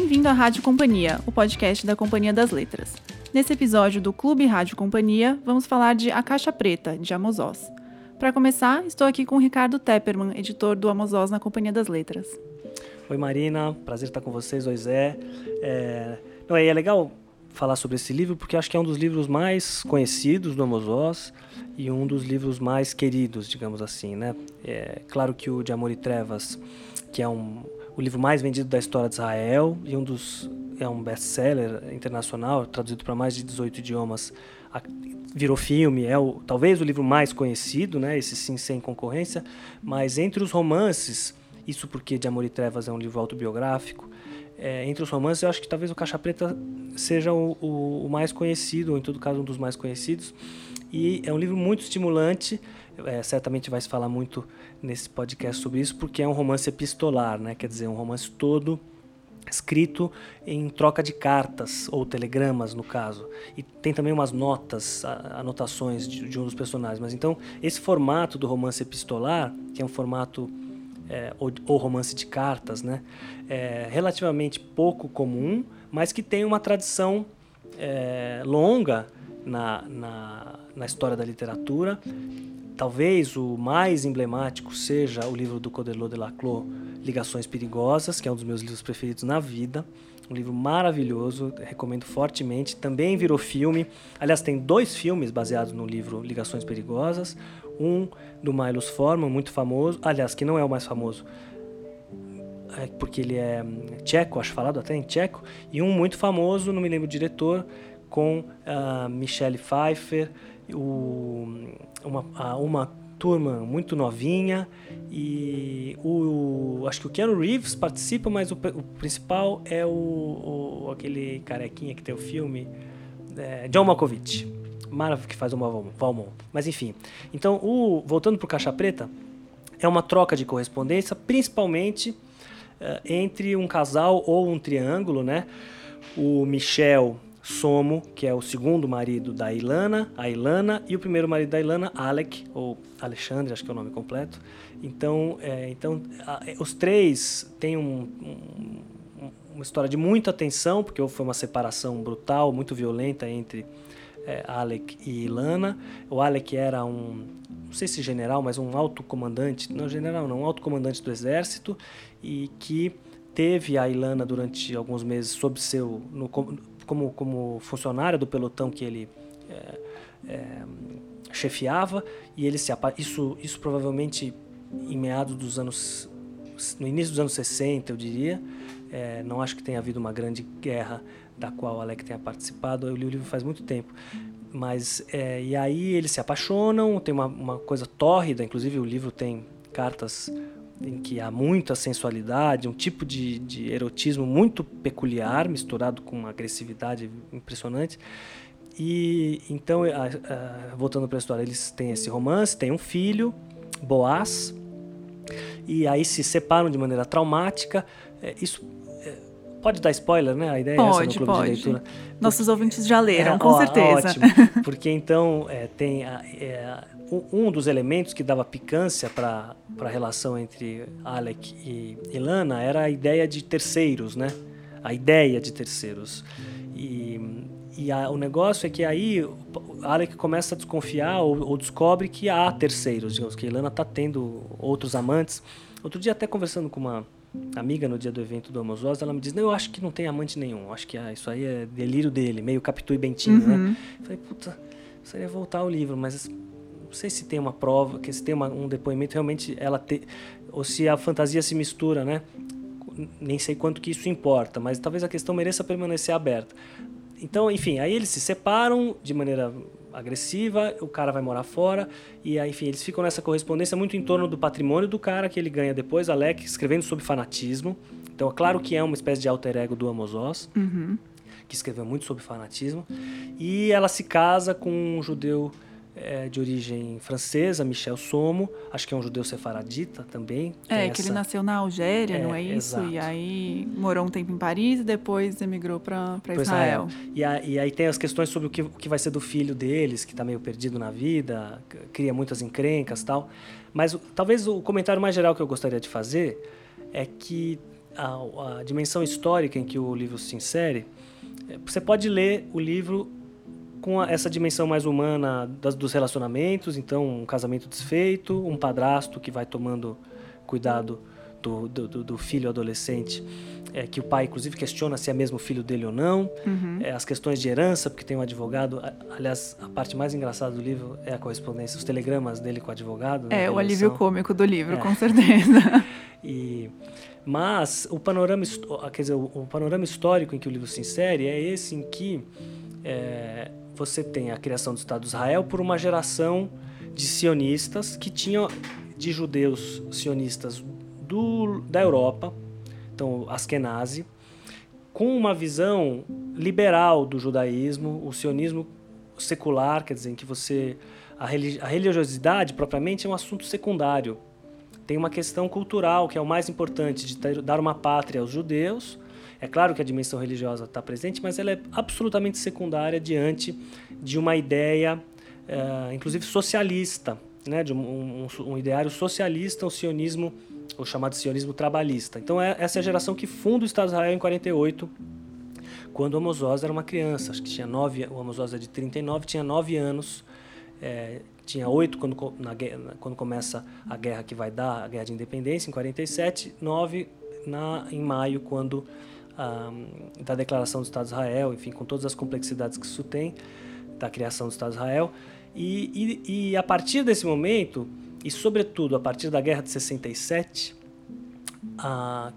Bem-vindo à Rádio Companhia, o podcast da Companhia das Letras. Nesse episódio do Clube Rádio Companhia, vamos falar de A Caixa Preta, de Amos Oz. Para começar, estou aqui com o Ricardo Tepperman, editor do Amos Oz na Companhia das Letras. Oi Marina, prazer estar com vocês, oi Zé. É, não, é legal falar sobre esse livro porque acho que é um dos livros mais conhecidos do Amos Oz e um dos livros mais queridos, digamos assim, né? É claro que o De Amor e Trevas, que é um, o livro mais vendido da história de Israel e um dos é um best-seller internacional, traduzido para mais de 18 idiomas, virou filme, é o, talvez o livro mais conhecido, né? Esse sim sem concorrência, mas entre os romances, isso porque De Amor e Trevas é um livro autobiográfico, é, entre os romances, eu acho que talvez o Caixa Preta seja o, o, o, mais conhecido, ou em todo caso um dos mais conhecidos. E é um livro muito estimulante, é, certamente vai se falar muito nesse podcast sobre isso, porque é um romance epistolar, né? quer dizer, um romance todo escrito em troca de cartas ou telegramas no caso e tem também umas notas anotações de, de um dos personagens mas então esse formato do romance epistolar que é um formato é, ou, ou, romance de cartas, né? É, relativamente pouco comum, mas que tem uma tradição é, longa na, na, na, história da literatura. Talvez o mais emblemático seja o livro do Codelot de Laclos, Ligações Perigosas, que é um dos meus livros preferidos na vida. Um livro maravilhoso, recomendo fortemente. Também virou filme. Aliás, tem dois filmes baseados no livro Ligações Perigosas. Um do Milos Forman, muito famoso. Aliás, que não é o mais famoso, é porque ele é hum, tcheco, acho falado até em tcheco. E um muito famoso, não me lembro o diretor, com uh, Michelle Pfeiffer, o, uma, uma turma muito novinha e o, acho que o Keanu Reeves participa, mas o, o principal é o, o, aquele carequinha que tem o filme, é, John Malkovich. Maravilha que faz o Valmont. Mas enfim. Então, o, voltando para o Caixa Preta, é uma troca de correspondência, principalmente uh, entre um casal ou um triângulo, né? O Michel Somo, que é o segundo marido da Ilana, a Ilana, e o primeiro marido da Ilana, Alec, ou Alexandre, acho que é o nome completo. Então, é, então a, os três têm um, um, uma história de muita tensão, porque foi uma separação brutal, muito violenta entre é, Alec e Ilana. O Alec era um, não sei se general, mas um alto comandante, não general não, um alto comandante do exército e que teve a Ilana durante alguns meses sob seu no, como como funcionária do pelotão que ele é, é, chefiava e ele se isso isso provavelmente em meados dos anos no início dos anos 60 eu diria é, não acho que tenha havido uma grande guerra da qual Alec tenha participado. Eu li o livro faz muito tempo. Mas, é, e aí eles se apaixonam, tem uma, uma coisa tórrida, inclusive o livro tem cartas em que há muita sensualidade, um tipo de, de erotismo muito peculiar, misturado com uma agressividade impressionante. E então, a, a, voltando para a história, eles têm esse romance, têm um filho, Boaz, e aí se separam de maneira traumática. É, isso Pode dar spoiler, né? A ideia pode, é essa no clube pode. de leitura. Nossos porque, ouvintes já leram, é, com ó, certeza. Ótimo. Porque então é, tem a, é, um dos elementos que dava picância para a relação entre Alec e Ilana era a ideia de terceiros, né? A ideia de terceiros. E, e a, o negócio é que aí Alec começa a desconfiar ou, ou descobre que há terceiros, digamos que Ilana está tendo outros amantes. Outro dia até conversando com uma amiga no dia do evento do Amos Oz, ela me diz, não, eu acho que não tem amante nenhum, acho que ah, isso aí é delírio dele, meio Capitu e Bentinho, né? uhum. né? Eu falei, puta, precisaria voltar ao livro, mas não sei se tem uma prova, que se tem uma, um depoimento realmente ela ter, ou se a fantasia se mistura, né? Nem sei quanto que isso importa, mas talvez a questão mereça permanecer aberta. Então, enfim, aí eles se separam de maneira agressiva, o cara vai morar fora, e aí, enfim, eles ficam nessa correspondência muito em torno do patrimônio do cara que ele ganha depois, Alec, escrevendo sobre fanatismo. Então, é claro que é uma espécie de alter ego do Amos Oz, uhum. que escreveu muito sobre fanatismo. E ela se casa com um judeu é, de origem francesa, Michel Somo, acho que é um judeu sefaradita também. É, que essa... ele nasceu na Algéria, é, não é isso? Exato. E aí morou um tempo em Paris e depois emigrou para Israel. Israel. E, a, e, aí tem as questões sobre o que, o que vai ser do filho deles, que está meio perdido na vida, cria muitas encrencas tal. Mas talvez o comentário mais geral que eu gostaria de fazer é que a, a dimensão histórica em que o livro se insere, é, você pode ler o livro com essa dimensão mais humana das, dos relacionamentos, então um casamento desfeito, um padrasto que vai tomando cuidado do, do, do filho adolescente, é, que o pai inclusive questiona se é mesmo filho dele ou não, uhum. é, as questões de herança, porque tem um advogado, aliás, a parte mais engraçada do livro é a correspondência, os telegramas dele com o advogado. Né, é, o alívio cômico do livro, é. com certeza. e, mas o panorama, quer dizer, o, o, panorama histórico em que o livro se insere é esse em que é, você tem a criação do Estado de Israel por uma geração de sionistas que tinham de judeus sionistas do, da Europa, então Askenazi, com uma visão liberal do judaísmo, o sionismo secular, quer dizer, em que você a, religi a religiosidade propriamente é um assunto secundário. Tem uma questão cultural que é o mais importante de ter, dar uma pátria aos judeus é claro que a dimensão religiosa está presente, mas ela é absolutamente secundária diante de uma ideia, uh, inclusive socialista, né, de um, um, um, ideário socialista, o sionismo, o chamado sionismo trabalhista. Então é, essa é a geração que funda o Estado de Israel em 48, quando o Amos Oz era uma criança, acho que tinha nove, o Amos Oz é de 39, tinha nove anos, é, tinha oito quando, na, quando começa a guerra que vai dar, a guerra de independência, em 47, nove na, em maio, quando da declaração do Estado de Israel, enfim, com todas as complexidades que isso tem, da criação do Estado de Israel. E, e, e a partir desse momento, e sobretudo a partir da Guerra de 67,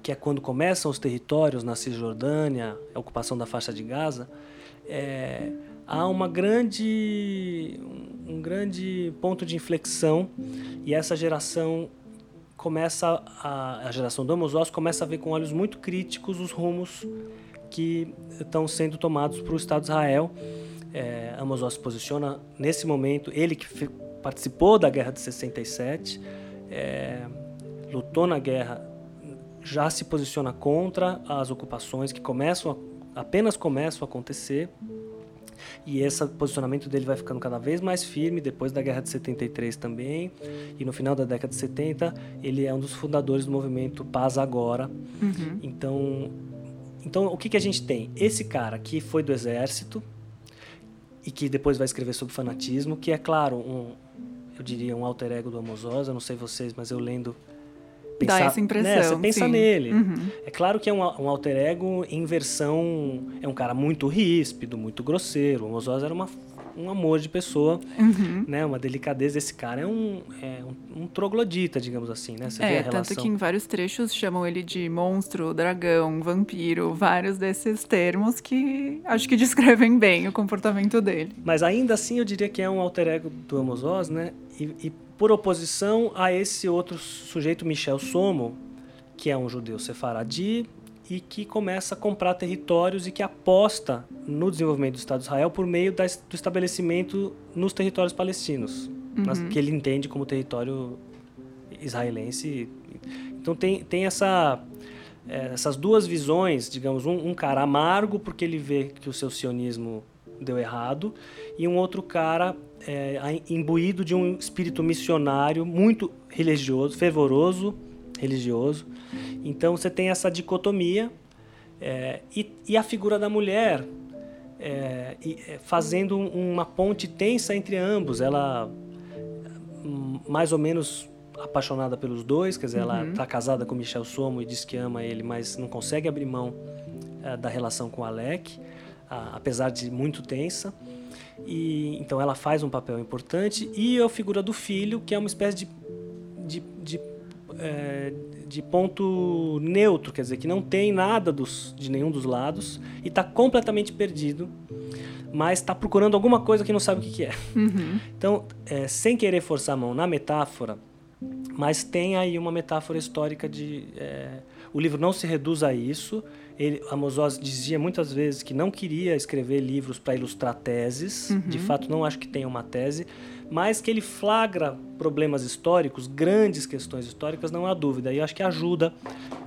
que é quando começam os territórios na Cisjordânia, a ocupação da faixa de Gaza, é, há uma grande, um grande ponto de inflexão e essa geração começa a, a geração do Oz começa a ver com olhos muito críticos os rumos que estão sendo tomados para o Estado de Israel. É, Amos Oz se posiciona nesse momento, ele que participou da guerra de 67, é, lutou na guerra, já se posiciona contra as ocupações que começam a, apenas começam a acontecer e esse posicionamento dele vai ficando cada vez mais firme depois da Guerra de 73 também. E no final da década de 70, ele é um dos fundadores do movimento Paz Agora. Uhum. Então, então, o que, que a gente tem? Esse cara que foi do exército e que depois vai escrever sobre fanatismo, que é, claro, um, eu diria um alter ego do Amos Oz, eu não sei vocês, mas eu lendo pensar, Dá essa impressão. Né, você pensa sim. nele. Uhum. É claro que é um, um, alter ego em versão. É um cara muito ríspido, muito grosseiro. O Ozoz era uma, um amor de pessoa, uhum. né? Uma delicadeza. Esse cara é um, é um, um troglodita, digamos assim, né? Você é, vê a relação. tanto que em vários trechos chamam ele de monstro, dragão, vampiro, vários desses termos que acho que descrevem bem o comportamento dele. Mas ainda assim eu diria que é um alter ego do Amos Oz, né? E, e por oposição a esse outro sujeito, Michel Somo, que é um judeu sefaradi e que começa a comprar territórios e que aposta no desenvolvimento do Estado de Israel por meio do estabelecimento nos territórios palestinos, uhum. que ele entende como território israelense. Então tem, tem essa, é, essas duas visões, digamos, um, um cara amargo porque ele vê que o seu sionismo deu errado e um outro cara é, imbuído de um espírito missionário muito religioso, fervoroso, religioso. Então você tem essa dicotomia é, e, e, a figura da mulher é, e, é, fazendo uma ponte tensa entre ambos. Ela hum, mais ou menos apaixonada pelos dois, quer dizer, uhum. ela está casada com Michel Somo e diz que ama ele, mas não consegue abrir mão é, da relação com Alec, a, apesar de muito tensa. E, então ela faz um papel importante. E a figura do filho, que é uma espécie de, de, de, é, de ponto neutro, quer dizer, que não tem nada dos, de nenhum dos lados e está completamente perdido, mas está procurando alguma coisa que não sabe o que, que é. Uhum. Então, é, sem querer forçar a mão na metáfora, mas tem aí uma metáfora histórica de. É, o livro não se reduz a isso, ele, Amos Oz dizia muitas vezes que não queria escrever livros para ilustrar teses, uhum. de fato não acho que tenha uma tese, mas que ele flagra problemas históricos, grandes questões históricas, não há dúvida. E eu acho que ajuda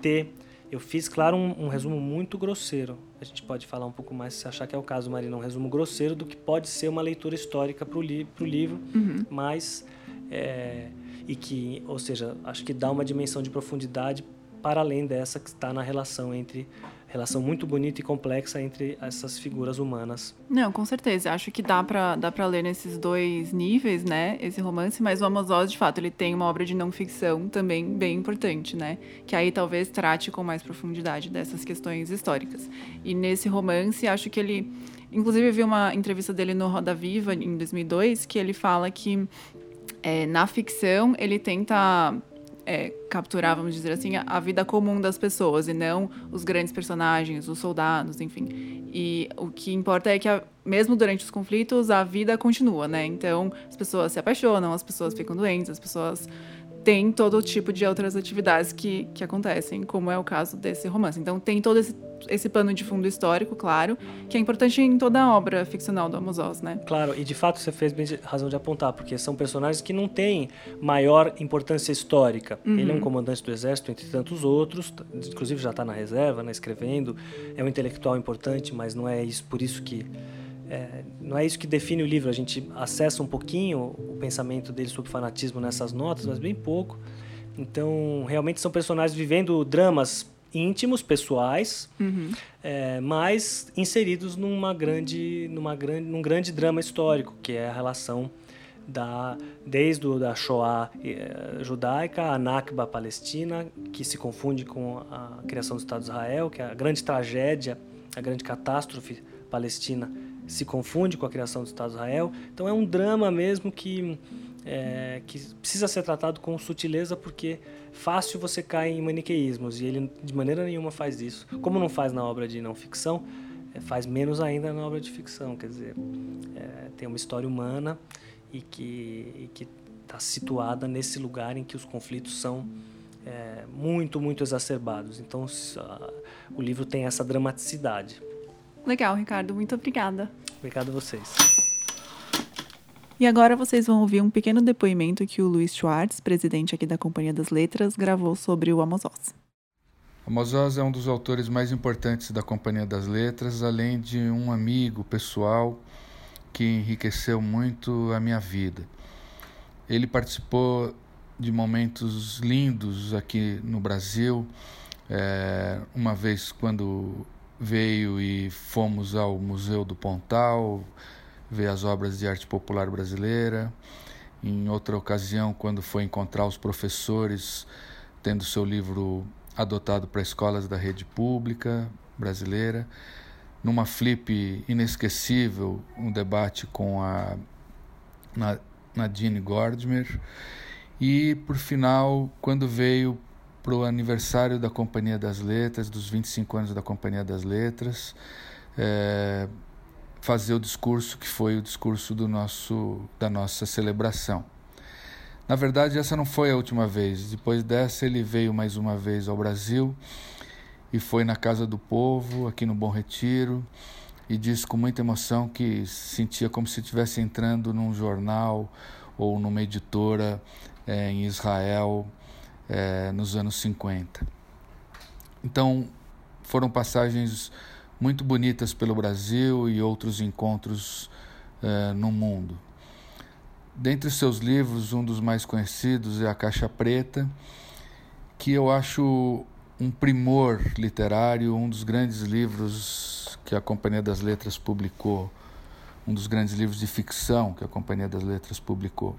ter. Eu fiz, claro, um, um, resumo muito grosseiro. A gente pode falar um pouco mais, se achar que é o caso, Marina, um resumo grosseiro do que pode ser uma leitura histórica para o li livro, uhum. mas. É, e que, ou seja, acho que dá uma dimensão de profundidade para além dessa que está na relação entre relação muito bonita e complexa entre essas figuras humanas. Não, com certeza. Acho que dá para dá para ler nesses dois níveis, né? Esse romance, mas o Amos de fato, ele tem uma obra de não ficção também bem importante, né? Que aí talvez trate com mais profundidade dessas questões históricas. E nesse romance, acho que ele inclusive vi uma entrevista dele no Roda Viva em 2002 que ele fala que é, na ficção ele tenta é, capturar, vamos dizer assim, a vida comum das pessoas e não os grandes personagens, os soldados, enfim. E o que importa é que, a, mesmo durante os conflitos, a vida continua, né? Então, as pessoas se apaixonam, as pessoas ficam doentes, as pessoas tem todo tipo de outras atividades que, que acontecem, como é o caso desse romance. Então, tem todo esse, esse pano de fundo histórico, claro, que é importante em toda a obra ficcional do Amos Oz, né? Claro, e de fato você fez bem razão de apontar, porque são personagens que não têm maior importância histórica. Uhum. Ele é um comandante do exército, entre tantos outros, inclusive já está na reserva, né, escrevendo, é um intelectual importante, mas não é isso, por isso que é, não é isso que define o livro. A gente acessa um pouquinho o pensamento dele sobre fanatismo nessas notas, mas bem pouco. Então, realmente são personagens vivendo dramas íntimos, pessoais, uhum. é, mas inseridos numa grande, numa grande, num grande drama histórico, que é a relação da desde o, da Shoah eh, judaica, a Nakba palestina, que se confunde com a criação do Estado de Israel, que é a grande tragédia, a grande catástrofe palestina se confunde com a criação do Estado de Israel. Então é um drama mesmo que, é, que precisa ser tratado com sutileza porque fácil você cai em maniqueísmos e ele de maneira nenhuma faz isso. Como não faz na obra de não ficção, é, faz menos ainda na obra de ficção. Quer dizer, é, tem uma história humana e que está situada nesse lugar em que os conflitos são é, muito, muito exacerbados. Então o livro tem essa dramaticidade. Legal, Ricardo. Muito obrigada. Obrigado a vocês. E agora vocês vão ouvir um pequeno depoimento que o Luiz Schwartz, presidente aqui da Companhia das Letras, gravou sobre o Amos Oz. Amos Oz é um dos autores mais importantes da Companhia das Letras, além de um amigo pessoal que enriqueceu muito a minha vida. Ele participou de momentos lindos aqui no Brasil. É, uma vez, quando veio e fomos ao Museu do Pontal ver as obras de arte popular brasileira. Em outra ocasião, quando foi encontrar os professores tendo seu livro adotado para escolas da rede pública brasileira. Numa flip inesquecível, um debate com a Nadine Gordmer. E, por final, quando veio para o aniversário da Companhia das Letras, dos 25 anos da Companhia das Letras, é, fazer o discurso que foi o discurso do nosso, da nossa celebração. Na verdade, essa não foi a última vez. Depois dessa, ele veio mais uma vez ao Brasil e foi na Casa do Povo, aqui no Bom Retiro, e disse com muita emoção que sentia como se estivesse entrando num jornal ou numa editora é, em Israel é, nos anos 50. Então, foram passagens muito bonitas pelo Brasil e outros encontros é, no mundo. Dentre seus livros, um dos mais conhecidos é A Caixa Preta, que eu acho um primor literário, um dos grandes livros que a Companhia das Letras publicou, um dos grandes livros de ficção que a Companhia das Letras publicou.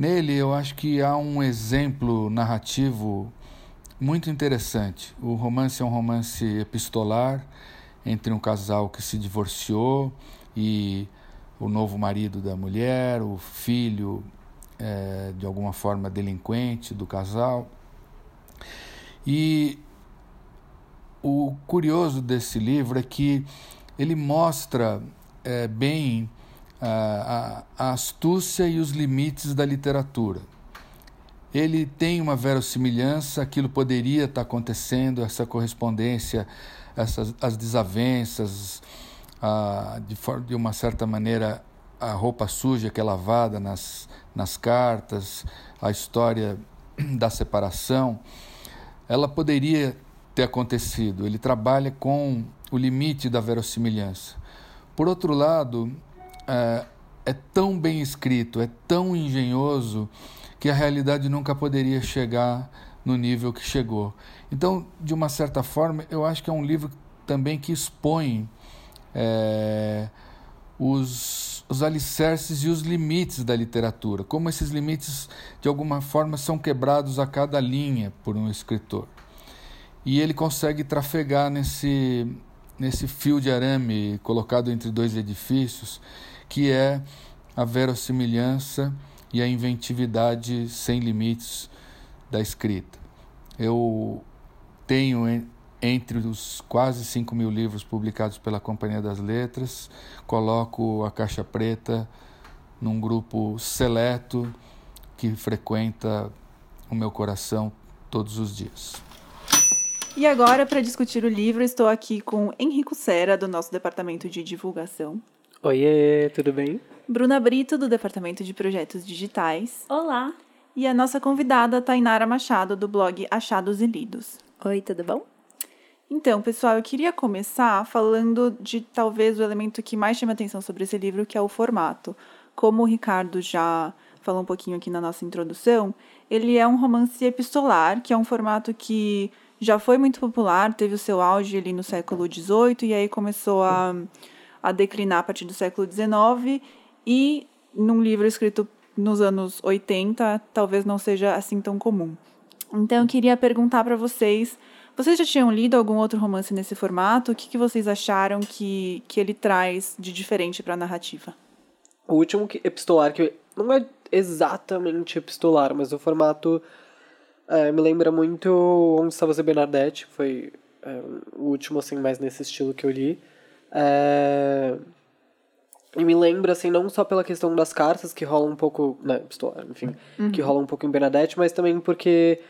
Nele, eu acho que há um exemplo narrativo muito interessante. O romance é um romance epistolar entre um casal que se divorciou e o novo marido da mulher, o filho é, de alguma forma delinquente do casal. E o curioso desse livro é que ele mostra é, bem a, a, astúcia e os limites da literatura. Ele tem uma verossimilhança, aquilo poderia estar acontecendo, essa correspondência, essas, as desavenças, a, de, de uma certa maneira, a roupa suja que é lavada nas, nas cartas, a história da separação, ela poderia ter acontecido. Ele trabalha com o limite da verossimilhança. Por outro lado, é, é tão bem escrito, é tão engenhoso, que a realidade nunca poderia chegar no nível que chegou. Então, de uma certa forma, eu acho que é um livro também que expõe é, os, os alicerces e os limites da literatura, como esses limites, de alguma forma, são quebrados a cada linha por um escritor. E ele consegue trafegar nesse, nesse fio de arame colocado entre dois edifícios, que é a verossimilhança e a inventividade sem limites da escrita. Eu tenho entre os quase 5 mil livros publicados pela Companhia das Letras, coloco a Caixa Preta num grupo seleto que frequenta o meu coração todos os dias. E agora, para discutir o livro, estou aqui com Henrico Sera, do nosso departamento de divulgação. Oiê, tudo bem? Bruna Brito, do departamento de projetos digitais. Olá! E a nossa convidada, Tainara Machado, do blog Achados e Lidos. Oi, tudo bom? Então, pessoal, eu queria começar falando de talvez o elemento que mais chama atenção sobre esse livro, que é o formato. Como o Ricardo já falou um pouquinho aqui na nossa introdução, ele é um romance epistolar, que é um formato que já foi muito popular, teve o seu auge ali no século XVIII e aí começou a, a declinar a partir do século XIX e num livro escrito nos anos 80 talvez não seja assim tão comum. Então eu queria perguntar para vocês vocês já tinham lido algum outro romance nesse formato? O que, que vocês acharam que, que ele traz de diferente para a narrativa? O último que, epistolar, que não é exatamente epistolar, mas o formato é, me lembra muito Onde Estava Você Bernadette, foi é, o último, assim, mais nesse estilo que eu li. É, e me lembra, assim, não só pela questão das cartas, que rola um pouco, né, epistolar, enfim, uhum. que rola um pouco em Bernadette, mas também porque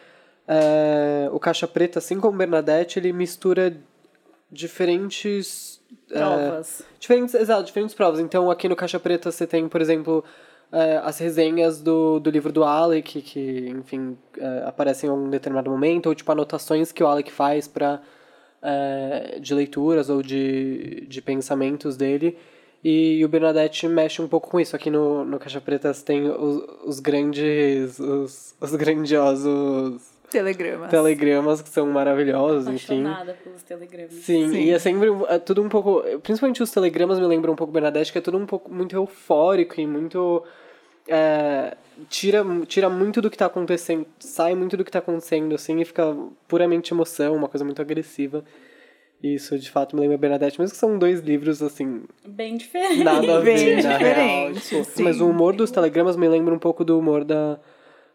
é, o Caixa Preta, assim como Bernadette, ele mistura diferentes é, provas. É, diferentes, exato, diferentes provas. Então, aqui no Caixa Preta você tem, por exemplo, é, as resenhas do, do livro do Alec, que, enfim, aparecem em um determinado momento, ou tipo anotações que o Alec faz para é, de leituras ou de, de pensamentos dele. E o Bernadette mexe um pouco com isso. Aqui no, no Caixa Preta você tem os, os grandes, os, os grandiosos Telegramas. Telegramas que são maravilhosos, Apaixonada enfim. pelos telegramas. Sim, Sim, e é sempre é tudo um pouco. Principalmente os telegramas me lembram um pouco Bernadette, que é tudo um pouco muito eufórico e muito. É, tira, tira muito do que tá acontecendo, sai muito do que tá acontecendo, assim, e fica puramente emoção, uma coisa muito agressiva. Isso, de fato, me lembra Bernadette, mesmo que são dois livros, assim... Bem diferentes. Nada a ver, Bem diferente, tipo, Mas o humor dos telegramas me lembra um pouco do humor da,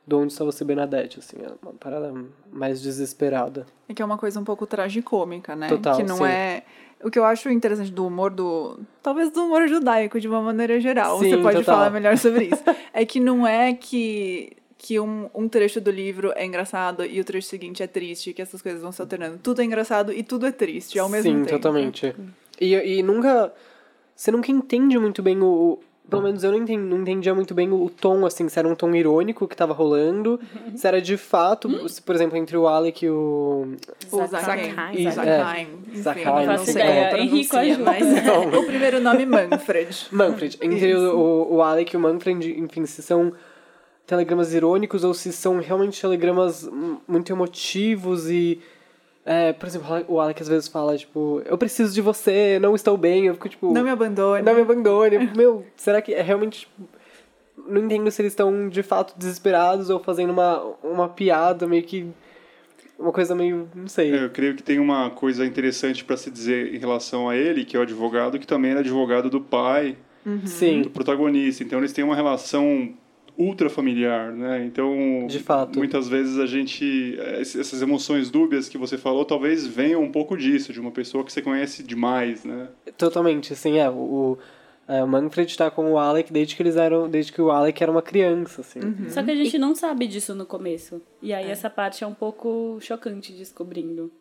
do Onde Está Você Bernadette, assim, é uma parada mais desesperada. É que é uma coisa um pouco tragicômica, né? Total, Que não sim. é... O que eu acho interessante do humor do... Talvez do humor judaico, de uma maneira geral. Sim, Você pode total. falar melhor sobre isso. é que não é que... Que um, um trecho do livro é engraçado e o trecho seguinte é triste, que essas coisas vão se alternando. Tudo é engraçado e tudo é triste ao mesmo Sim, tempo. totalmente. E, e nunca... Você nunca entende muito bem o... Pelo menos eu não, entendi, não entendia muito bem o, tom, assim, se era um tom irônico que tava rolando, se era de fato, se, por exemplo, entre o Alec e o... O Zakheim. Zakheim. Isso, Zakheim. Não sei como Henrico ajuda. mas é o primeiro nome Manfred. Manfred. Entre o, o, o Alec e o Manfred, enfim, se são telegramas irônicos ou se são realmente telegramas muito emotivos e... é, por exemplo, o Alec às vezes fala, tipo, eu preciso de você, não estou bem, eu fico, tipo... Não me abandone. Não me abandone. Meu, será que é realmente. tipo, Não entendo se eles estão de fato desesperados ou fazendo uma, uma piada, meio que. Uma coisa meio. Não sei. É, Eu creio que tem uma coisa interessante para se dizer em relação a ele, que é o advogado, que também era advogado do pai, Sim, do protagonista. Então eles têm uma relação ultra familiar, né? Então, De fato. muitas vezes a gente eh, essas emoções dúbias que você falou, talvez venham um pouco disso, de uma pessoa que você conhece demais, né? totalmente. Assim, é. O, é, o Manfred tá com o Alec desde que eles eram. Desde que o Alec era uma criança, assim. Só que a gente não sabe disso no começo. E aí essa parte é um pouco chocante descobrindo.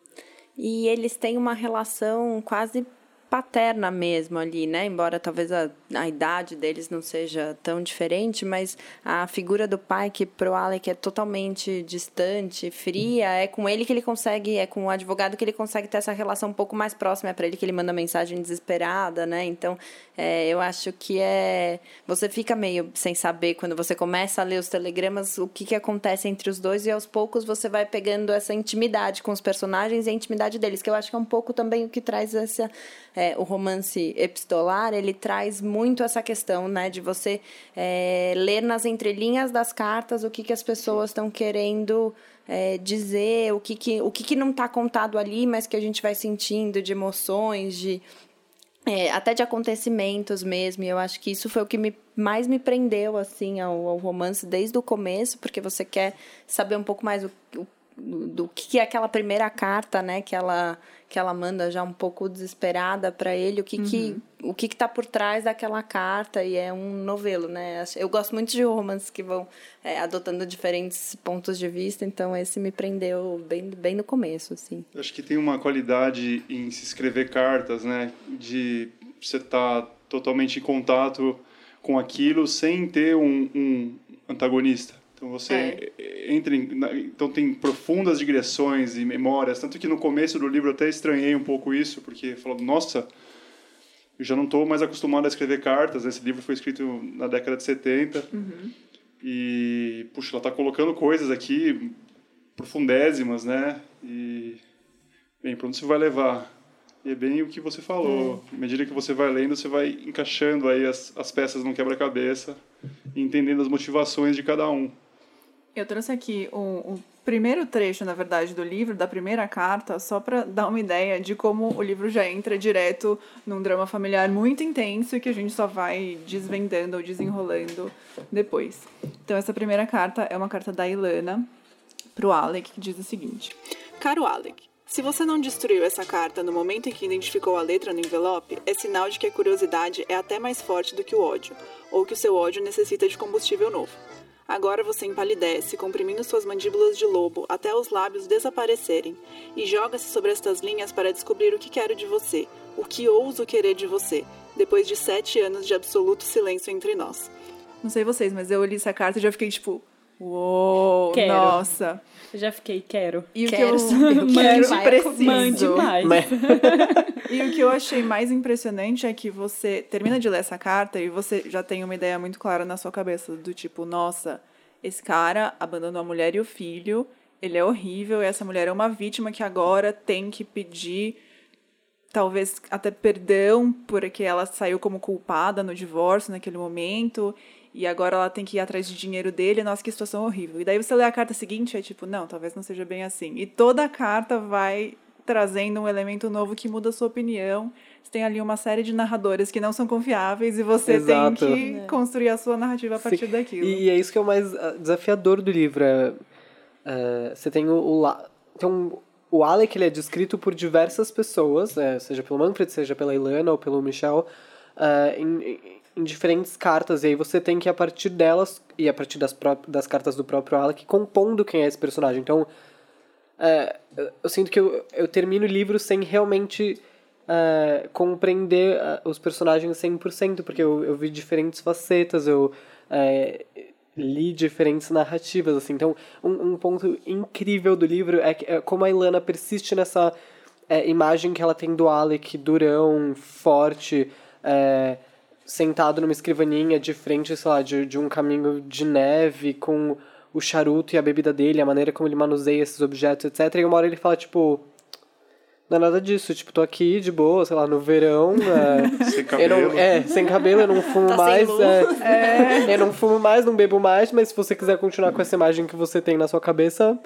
E eles têm uma relação quase paterna mesmo ali, né? Embora talvez a, a idade deles não seja tão diferente, mas a figura do pai que pro Alec é totalmente distante, fria, é com ele que ele consegue, é com o advogado que ele consegue ter essa relação um pouco mais próxima, é para ele que ele manda mensagem desesperada, né? Então, é, eu acho que é você fica meio sem saber quando você começa a ler os telegramas o que que acontece entre os dois e aos poucos você vai pegando essa intimidade com os personagens e a intimidade deles, que eu acho que é um pouco também o que traz essa é, o romance epistolar, ele traz muito essa questão, né, de você é, ler nas entrelinhas das cartas o que, que as pessoas estão querendo é, dizer, o que, que, o que, que não está contado ali, mas que a gente vai sentindo de emoções, de é, até de acontecimentos mesmo. E eu acho que isso foi o que me, mais me prendeu assim ao, ao romance desde o começo, porque você quer saber um pouco mais o, o do que é aquela primeira carta, né, que ela que ela manda já um pouco desesperada para ele, o que uhum. que o que que tá por trás daquela carta e é um novelo, né? Eu gosto muito de romances que vão é, adotando diferentes pontos de vista, então esse me prendeu bem bem no começo, assim. Acho que tem uma qualidade em se escrever cartas, né, de você estar tá totalmente em contato com aquilo sem ter um, um antagonista. Então você é. entra em, então tem profundas digressões e memórias, tanto que no começo do livro eu até estranhei um pouco isso, porque falou, nossa, eu já não estou mais acostumado a escrever cartas, esse livro foi escrito na década de 70. Uhum. E puxa, ela está colocando coisas aqui profundésimas, né? E bem, para onde você vai levar? E é bem o que você falou. À medida que você vai lendo, você vai encaixando aí as, as peças no quebra-cabeça e entendendo as motivações de cada um. Eu trouxe aqui o, o, primeiro trecho, na verdade, do livro, da primeira carta, só para dar uma ideia de como o livro já entra direto num drama familiar muito intenso e que a gente só vai desvendando ou desenrolando depois. Então, essa primeira carta é uma carta da Ilana pro Alec, que diz o seguinte: Caro Alec, se você não destruiu essa carta no momento em que identificou a letra no envelope, é sinal de que a curiosidade é até mais forte do que o ódio, ou que o seu ódio necessita de combustível novo. Agora você empalidece, comprimindo suas mandíbulas de lobo até os lábios desaparecerem, e joga-se sobre estas linhas para descobrir o que quero de você, o que ouso querer de você, depois de sete anos de absoluto silêncio entre nós. Não sei vocês, mas eu li essa carta e já fiquei tipo, uou, quero. nossa. Eu já fiquei, quero. E quero, o que eu, eu quero, mande, preciso. Mande mais. e o que eu achei mais impressionante é que você termina de ler essa carta e você já tem uma ideia muito clara na sua cabeça do tipo, nossa, esse cara abandonou a mulher e o filho, ele é horrível, e essa mulher é uma vítima que agora tem que pedir talvez até perdão porque ela saiu como culpada no divórcio naquele momento e agora ela tem que ir atrás de dinheiro dele, nossa, que situação horrível. E daí você lê a carta seguinte, é tipo, não, talvez não seja bem assim. E toda a carta vai trazendo um elemento novo que muda a sua opinião. Você tem ali uma série de narradores que não são confiáveis e você Exato. tem que é. construir a sua narrativa a partir Sim. daquilo. E, é isso que é o mais ah, desafiador do livro. É, é, você tem o, o, tem um, o Alec ele é descrito por diversas pessoas, é, seja pelo Manfred, seja pela Ilana ou pelo Michel, uh, em, em diferentes cartas, e aí você tem que, a partir delas, e a partir das, das cartas do próprio Alec, compondo quem é esse personagem. Então, é, eu sinto que eu, eu termino o livro sem realmente é, compreender é, os personagens 100%, porque eu, eu vi diferentes facetas, eu é, li diferentes narrativas, assim. Então, um, um ponto incrível do livro é, que, é como a Ilana persiste nessa é, imagem que ela tem do Alec, durão, forte, é, sentado numa escrivaninha de frente, sei lá, de, de um caminho de neve com o charuto e a bebida dele, a maneira como ele manuseia esses objetos, etc. E uma hora ele fala, tipo, não é nada disso, tipo, tô aqui de boa, sei lá, no verão. É, sem cabelo. Não, é, sem cabelo, eu não fumo tá mais. É, é, eu não fumo mais, não bebo mais, mas se você quiser continuar com essa imagem que você tem na sua cabeça,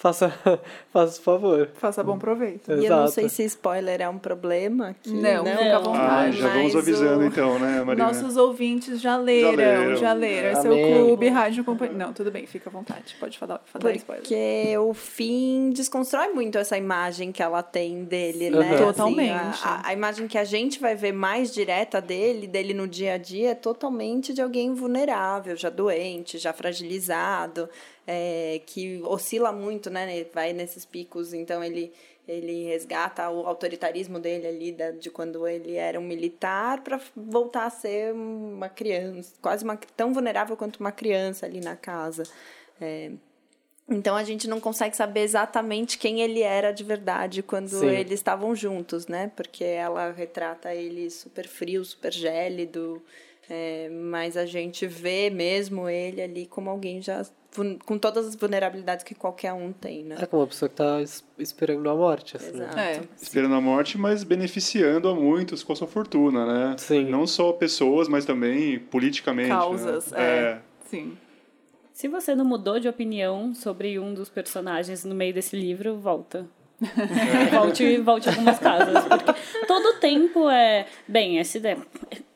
Faça, faça favor. Faça bom proveito. Exato. E eu não sei se spoiler é um problema. Aqui, não, não, fica à vontade. Ah, já vamos avisando o... então, né, Marina? Nossos ouvintes já leram, já leram. Já leram. Esse é o Clube Rádio Companhia. Não, tudo bem, fica à vontade. Pode falar, falar Porque spoiler. Porque o fim desconstrói muito essa imagem que ela tem dele, né? Uhum. Totalmente. Assim, a, a, imagem que a gente vai ver mais direta dele, dele no dia a dia, é totalmente de alguém vulnerável, já doente, já fragilizado. É, que oscila muito, né? Vai nesses picos, então ele ele resgata o autoritarismo dele ali da, de quando ele era um militar para voltar a ser uma criança, quase uma, tão vulnerável quanto uma criança ali na casa. É, então a gente não consegue saber exatamente quem ele era de verdade quando Sim. eles estavam juntos, né? Porque ela retrata ele super frio, super gélido, é, mas a gente vê mesmo ele ali como alguém já com todas as vulnerabilidades que qualquer um tem, né? É como uma pessoa que tá es- esperando a morte, assim. né? Exato. É. Esperando a morte, mas beneficiando a muitos com a sua fortuna, né? Sim. Não só pessoas, mas também politicamente. né? Causas, é. Sim. Se você não mudou de opinião sobre um dos personagens no meio desse livro, volta. volte, volte algumas casas. Porque todo tempo é. Bem, essa ideia.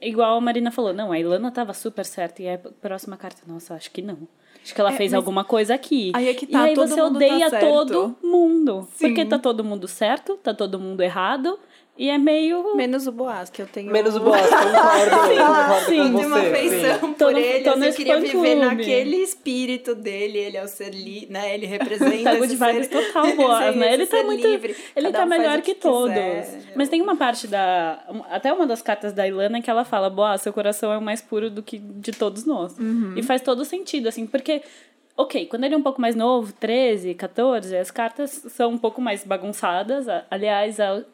Igual a Marina falou, não, a Ilana tava super certa. E a próxima carta, nossa, acho que não. Acho que ela É, fez alguma coisa aqui. aí é que tá, e aí todo você mundo tá odeia certo. todo mundo. Sim. Porque tá todo mundo certo, tá todo mundo errado. E é meio. Menos o Boaz, que eu tenho. Menos o boss, concordo, concordo sim, com de uma sim. afeição Tô por no- ele, tô assim, eu queria viver clube. naquele espírito dele, ele é o ser li, né? Ele representa Tá good esse vibes total, Boaz, né? Ele tá ser muito. livre. Ele Cada tá um melhor que, que todos. quiser. Mas tem uma parte da. Até uma das cartas da Ilana que ela fala: Boa, seu coração é o mais puro do que de todos nós. Uhum. E faz todo sentido, assim, porque. Ok, quando ele é um pouco mais novo, 13, 14, as cartas são um pouco mais bagunçadas. Aliás, a-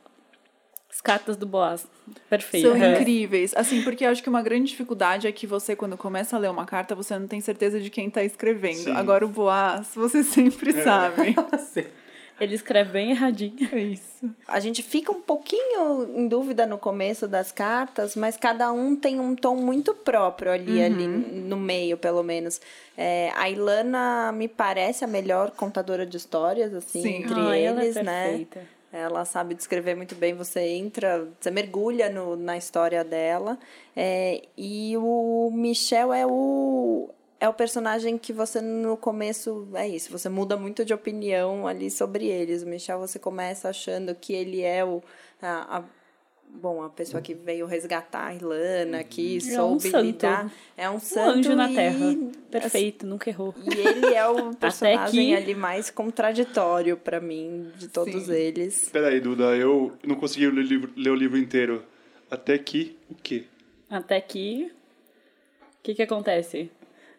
as cartas do Boaz. Perfeito. São incríveis. Assim, porque eu acho que uma grande dificuldade é que você, quando começa a ler uma carta, você não tem certeza de quem tá escrevendo. Sim. Agora o Boaz, você sempre sabe. Ele escreve bem erradinho. É isso. A gente fica um pouquinho em dúvida no começo das cartas, mas cada um tem um tom muito próprio ali, ali no meio, pelo menos. É, a Ilana me parece a melhor contadora de histórias, assim, Sim. entre Ah, ela é eles, né? Ela sabe descrever muito bem, você entra, você mergulha no, na história dela. É, e o Michel é o, é o personagem que você no começo. É isso, você muda muito de opinião ali sobre eles. O Michel você começa achando que ele é o. A- Bom, a pessoa que veio resgatar a Ilana, que É um soube santo. lidar. É um Um santo. anjo na e- terra. Perfeito, nunca errou. e ele é o personagem aqui- ali mais contraditório pra mim de todos Sim. eles. Espera aí, Duda, eu não consegui ler o livro, ler o livro inteiro. Até que o quê? Até aqui. O que que acontece?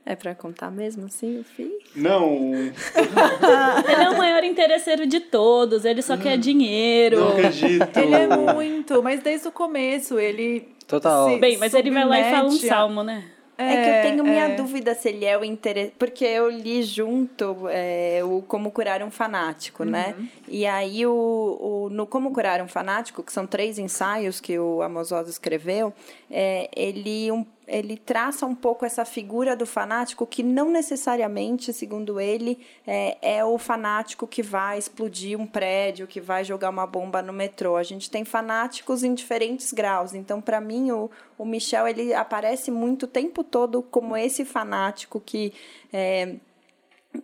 É pra contar mesmo, assim, o fim? Não, Ele é o maior interesseiro de todos, ele só quer dinheiro. não acredito. Ele é muito, mas desde o começo ele. Total. se Bem, mas ele vai lá e fala um submete salmo, né? É, que eu tenho minha é. dúvida se ele é o interesse. Porque eu li junto é, o Como Curar um Fanático, né? E aí, o, o, no Como Curar um Fanático, que são três ensaios que o Amos Oz escreveu, é, ele, um, ele traça um pouco essa figura do fanático que não necessariamente, segundo ele, é, é o fanático que vai explodir um prédio, que vai jogar uma bomba no metrô. A gente tem fanáticos em diferentes graus. Então, para mim, o, o Michel ele aparece muito o tempo todo como esse fanático que é,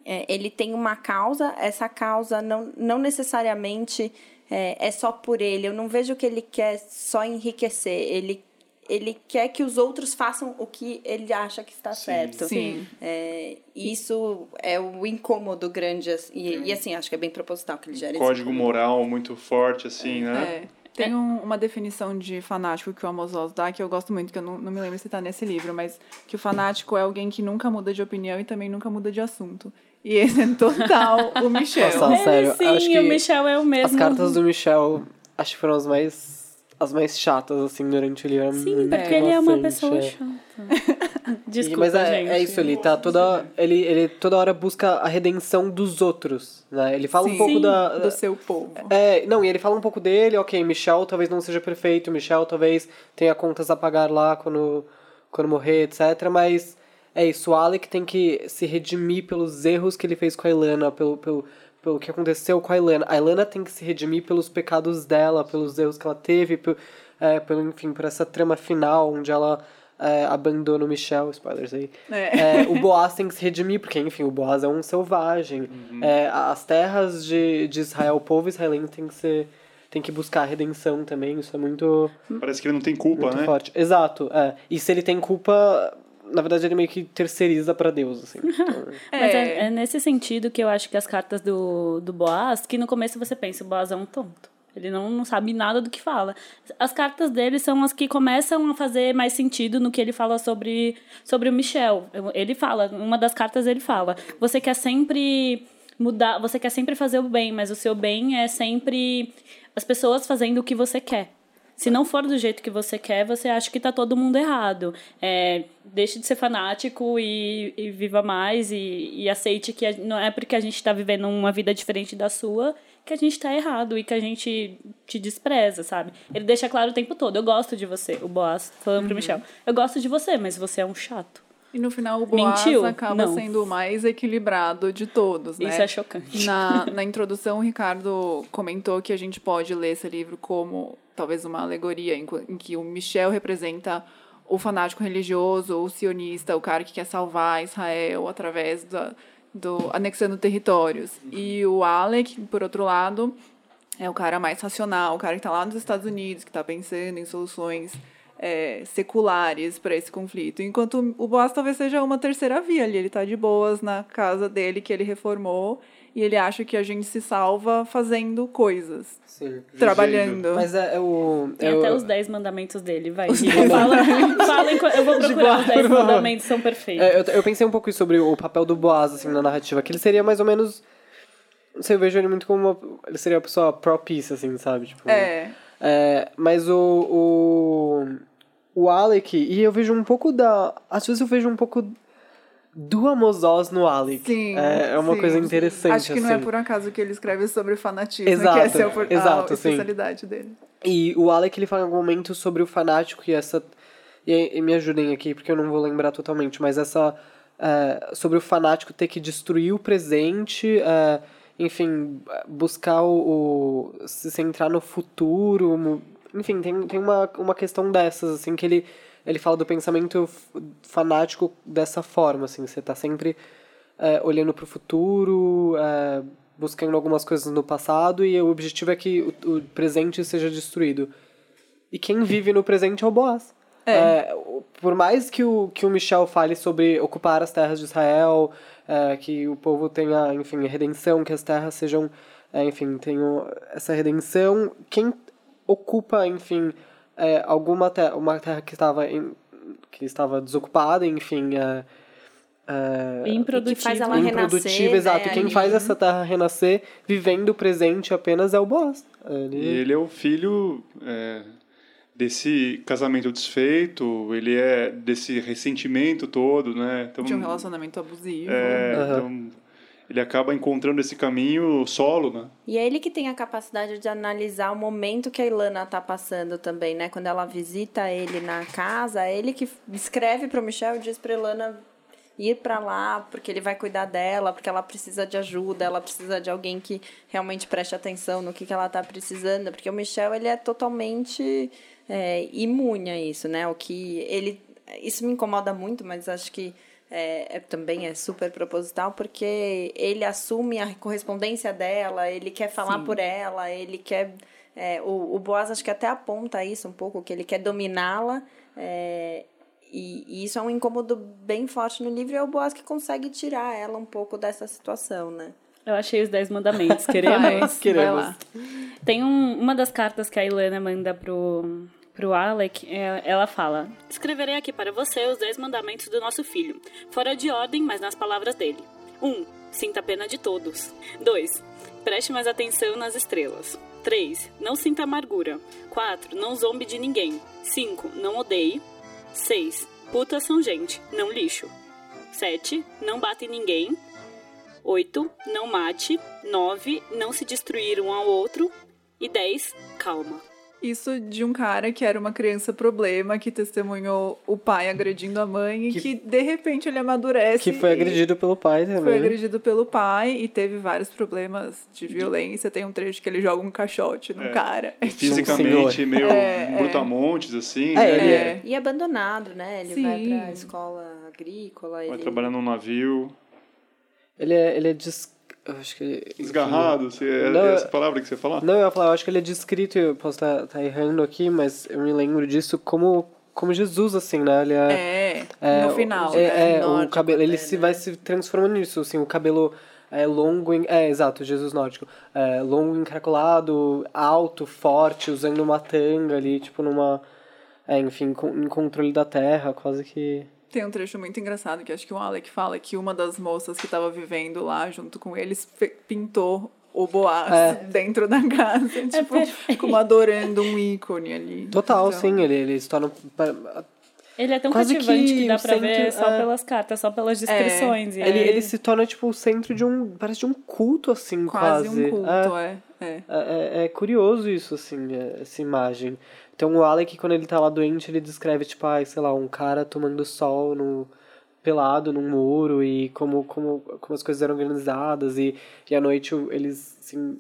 é, ele tem uma causa, essa causa não, não necessariamente é, é só por ele. Eu não vejo que ele quer só enriquecer, ele, ele quer que os outros façam o que ele acha que está certo. Sim. É, isso é o incômodo grande, e, e assim, acho que é bem proposital que ele gera esse Código incômodo. moral muito forte, assim, né? É. Tem um- uma definição de fanático que o Amos Oz dá, que eu gosto muito, que eu não, não me lembro se tá nesse livro, mas que o fanático é alguém que nunca muda de opinião e também nunca muda de assunto. E esse é total o Michel. Nossa, Ele sério, sim, acho que o Michel é o mesmo. As cartas do Michel, acho que foram as mais, as mais chatas, assim, durante o livro. Sim, porque ele é uma pessoa é. chata. Desculpa, Mas é, gente. é isso, ele tá toda. Ele, ele toda hora busca a redenção dos outros, né? Ele fala um Sim. pouco Sim, da. Do seu povo. É, não, e ele fala um pouco dele, ok, Michel talvez não seja perfeito, Michel talvez tenha contas a pagar lá quando, quando morrer, etc. Mas é isso, o Alec tem que se redimir pelos erros que ele fez com a Ilana, pelo, pelo, pelo que aconteceu com a Ilana. A Ilana tem que se redimir pelos pecados dela, pelos erros que ela teve, pelo, é, pelo enfim, por essa trama final onde ela é, abandona o Michel, spoilers aí. É. É, o Boaz tem que se redimir, porque, enfim, o Boaz é um selvagem. É, as terras de, de Israel, o povo israelense tem que ser. Tem que buscar a redenção também, isso é muito, Parece que ele não tem culpa, muito né? forte. Exato, é. E se ele tem culpa, na verdade, ele meio que terceiriza pra Deus, assim. Então, Mas é, é nesse sentido que eu acho que as cartas do, do Boaz, que no começo você pensa, o Boaz é um tonto. Ele não, não sabe nada do que fala. As cartas dele são as que começam a fazer mais sentido no que ele fala sobre, sobre o Michel. Ele fala, uma das cartas ele fala, você quer sempre mudar, você quer sempre fazer o bem, mas o seu bem é sempre as pessoas fazendo o que você quer. Se não for do jeito que você quer, você acha que tá todo mundo errado. É, deixe de ser fanático e, e viva mais e, e aceite que a, não é porque a gente está vivendo uma vida diferente da sua que a gente tá errado e que a gente te despreza, sabe? Ele deixa claro o tempo todo, eu gosto de você, o Boaz falando uhum. pro Michel. Eu gosto de você, mas você é um chato. E no final o Boaz Mentiu? acaba Não. sendo o mais equilibrado de todos, né? Isso é chocante. Na, na introdução, o Ricardo comentou que a gente pode ler esse livro como talvez uma alegoria em, em que o Michel representa o fanático religioso, o sionista, o cara que quer salvar Israel através da, do anexando territórios. E o Alec, por outro lado, é o cara mais racional, o cara que está lá nos Estados Unidos, que está pensando em soluções é, seculares para esse conflito. Enquanto o Boas talvez seja uma terceira via ali, ele está de boas na casa dele que ele reformou e ele acha que a gente se salva fazendo coisas. Sim. Trabalhando. Mas é, é o. É Tem até os 10 mandamentos dele, vai. fala, fala eu vou procurar os 10 mandamentos, são perfeitos. É, eu, eu pensei um pouco sobre o papel do Boaz, assim, na narrativa, que ele seria mais ou menos. Não sei, eu vejo ele muito como uma. Ele seria uma pessoa pró-peace, assim, sabe? Tipo, é. é. Mas o. O, o Alec, e eu vejo um pouco da. Às vezes eu vejo um pouco do Amos Oz no Alec. Sim, é, é uma sim, coisa interessante. Acho que assim. não é por acaso que ele escreve sobre fanatismo, exato, que essa é a, exato, a especialidade sim. dele. E o Alec ele fala em algum momento sobre o fanático e essa. E, e me ajudem aqui, porque eu não vou lembrar totalmente, mas essa. Uh, sobre o fanático ter que destruir o presente, uh, enfim, buscar o, o. se centrar no futuro. Enfim, tem, tem uma, uma questão dessas, assim, que ele ele fala do pensamento fanático dessa forma, assim, você está sempre é, olhando para o futuro, é, buscando algumas coisas no passado e o objetivo é que o, o, presente seja destruído. E quem vive no presente é o Boaz. É. é por mais que o, que o Michel fale sobre ocupar as terras de Israel, é, que o povo tenha, enfim, redenção, que as terras sejam, é, enfim, tenham essa redenção, quem ocupa, enfim, é, alguma terra, uma terra que estava em, que estava desocupada, enfim, é, é, improdutiva, que faz ela improdutiva, renascer, exato. Né, Quem ali. faz essa terra renascer vivendo o presente apenas é o boss. Ele, ele é o filho é, desse casamento desfeito, ele é desse ressentimento todo, né? Então, de um relacionamento abusivo. É, uhum. então, ele acaba encontrando esse caminho solo, né? E é ele que tem a capacidade de analisar o momento que a Ilana tá passando também, né? Quando ela visita ele na casa, é ele que escreve pro Michel e diz pra Ilana ir para lá, porque ele vai cuidar dela, porque ela precisa de ajuda, ela precisa de alguém que realmente preste atenção no que, que ela tá precisando, porque o Michel, ele é totalmente é, imune a isso, né? O que ele... Isso me incomoda muito, mas acho que é, é, também é super proposital, porque ele assume a correspondência dela, ele quer falar Sim. por ela, ele quer. É, o, o Boaz acho que até aponta isso um pouco, que ele quer dominá-la. É, e, e, isso é um incômodo bem forte no livro, e é o Boaz que consegue tirar ela um pouco dessa situação, né? Eu achei os Dez Mandamentos, queremos? queremos. Tem um, uma das cartas que a Ilana manda pro, pro Alec, é, ela fala: Escreverei aqui para você os dez mandamentos do nosso filho, fora de ordem, mas nas palavras dele. 1. Um, sinta pena de todos. 2. Preste mais atenção nas estrelas. 3. Não sinta amargura. 4. Não zombe de ninguém. 5. Não odeie. 6. Putas são gente, não lixo. 7. Não bate em ninguém. 8. Não mate. 9. Não se destruir um ao outro. E 10. Calma. Isso de um cara que era uma criança problema, que testemunhou o pai agredindo a mãe que, e que de repente ele amadurece. Que foi agredido pelo pai também. Foi agredido pelo pai e teve vários problemas de violência. Tem um trecho que ele joga um caixote no é. cara. Fisicamente meio é, é, brutamontes, assim. É, né? ele é. E abandonado, né? Ele Sim. vai pra escola agrícola. Vai ele... trabalhar num navio. Ele é, ele é dis eu acho que. Desgarrado? Você, é não, essa palavra que você fala? Não, eu ia falar, eu acho que ele é descrito, eu posso estar, estar errando aqui, mas eu me lembro disso como, como Jesus, assim, né? Ele é, É, no final. É, né? é, o cabelo, ele se vai se transformando nisso, assim, o cabelo é longo, em- é, exato, Jesus nórdico, é, longo, encaracolado, alto, forte, usando uma tanga ali, tipo numa, é, enfim, com, em controle da terra, quase que... Tem um trecho muito engraçado que acho que o Alec fala que uma das moças que tava vivendo lá junto com eles pintou o Boaz É. dentro da casa. Tipo, perfeito. como adorando um ícone ali. Total, Então, sim, ele, ele se torna... Ele é tão Quase cativante que, que dá pra ver centro- só é. pelas cartas, só pelas descrições. e Ele, aí- ele se torna, tipo, o centro de um, parece de um culto, assim, Quase quase. um culto, É. é. é. É, é- é curioso isso, assim, é, essa imagem. Então o Alec, quando ele tá lá doente, ele descreve, tipo, ai, sei lá, um cara tomando sol no, pelado num muro e como, como, como as coisas eram organizadas e, e à noite o- eles, assim,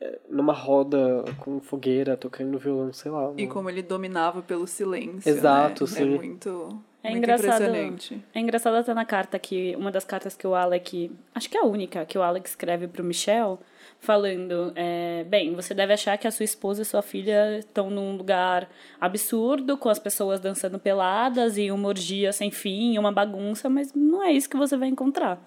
é, numa roda com fogueira, tocando violão, sei lá. E como ele dominava pelo silêncio. Exato, né? sim. É muito, É muito engraçado. impressionante. É engraçado até na carta que uma das cartas que o Alec, acho que é a única que o Alec escreve pro Michel, falando, é, bem, você deve achar que a sua esposa e sua filha estão num lugar absurdo, com as pessoas dançando peladas e uma orgia sem fim, uma bagunça, mas não é isso que você vai encontrar.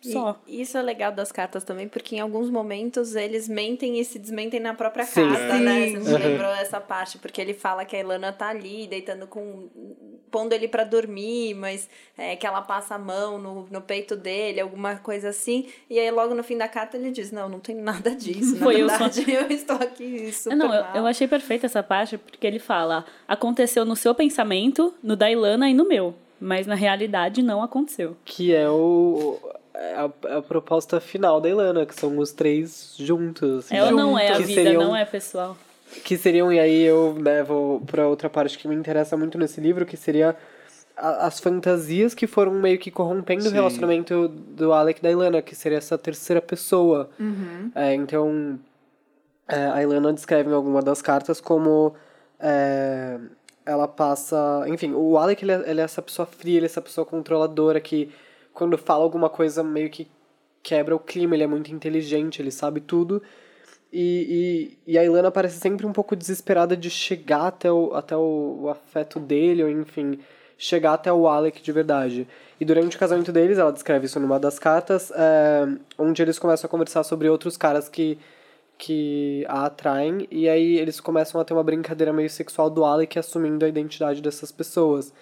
Só. E isso é legal das cartas também, porque em alguns momentos eles mentem e se desmentem na própria Sim. carta, né? Sim. Você me lembrou essa parte, porque ele fala que a Ilana tá ali, deitando com. pondo ele pra dormir, mas é, que ela passa a mão no, no peito dele, alguma coisa assim. E aí logo no fim da carta ele diz: Não, não tem nada disso. Na Foi eu verdade, eu, estou aqui super É, não, eu, mal." eu achei perfeita essa parte, porque ele fala, aconteceu no seu pensamento, no da Ilana e no meu, mas na realidade não aconteceu. Que é o... é A, a proposta final da Ilana, que são os três juntos. assim, É ou não é a que vida, seriam- não é pessoal. que seriam, e aí eu né, vou pra outra parte que me interessa muito nesse livro, que seria a- as fantasias que foram meio que corrompendo o Sim. relacionamento do Alec e da Ilana, que seria essa terceira pessoa. É, então, é, a Ilana descreve em alguma das cartas como é, ela passa... Enfim, o Alec ele é, ele é essa pessoa fria, ele é essa pessoa controladora que quando fala alguma coisa meio que quebra o clima, ele é muito inteligente, ele sabe tudo. E, e, e a Ilana parece sempre um pouco desesperada de chegar até o, até o, o afeto dele, ou enfim, chegar até o Alec de verdade. E durante o casamento deles, ela descreve isso numa das cartas, é, onde eles começam a conversar sobre outros caras que, que a atraem, e aí eles começam a ter uma brincadeira meio sexual do Alec assumindo a identidade dessas pessoas.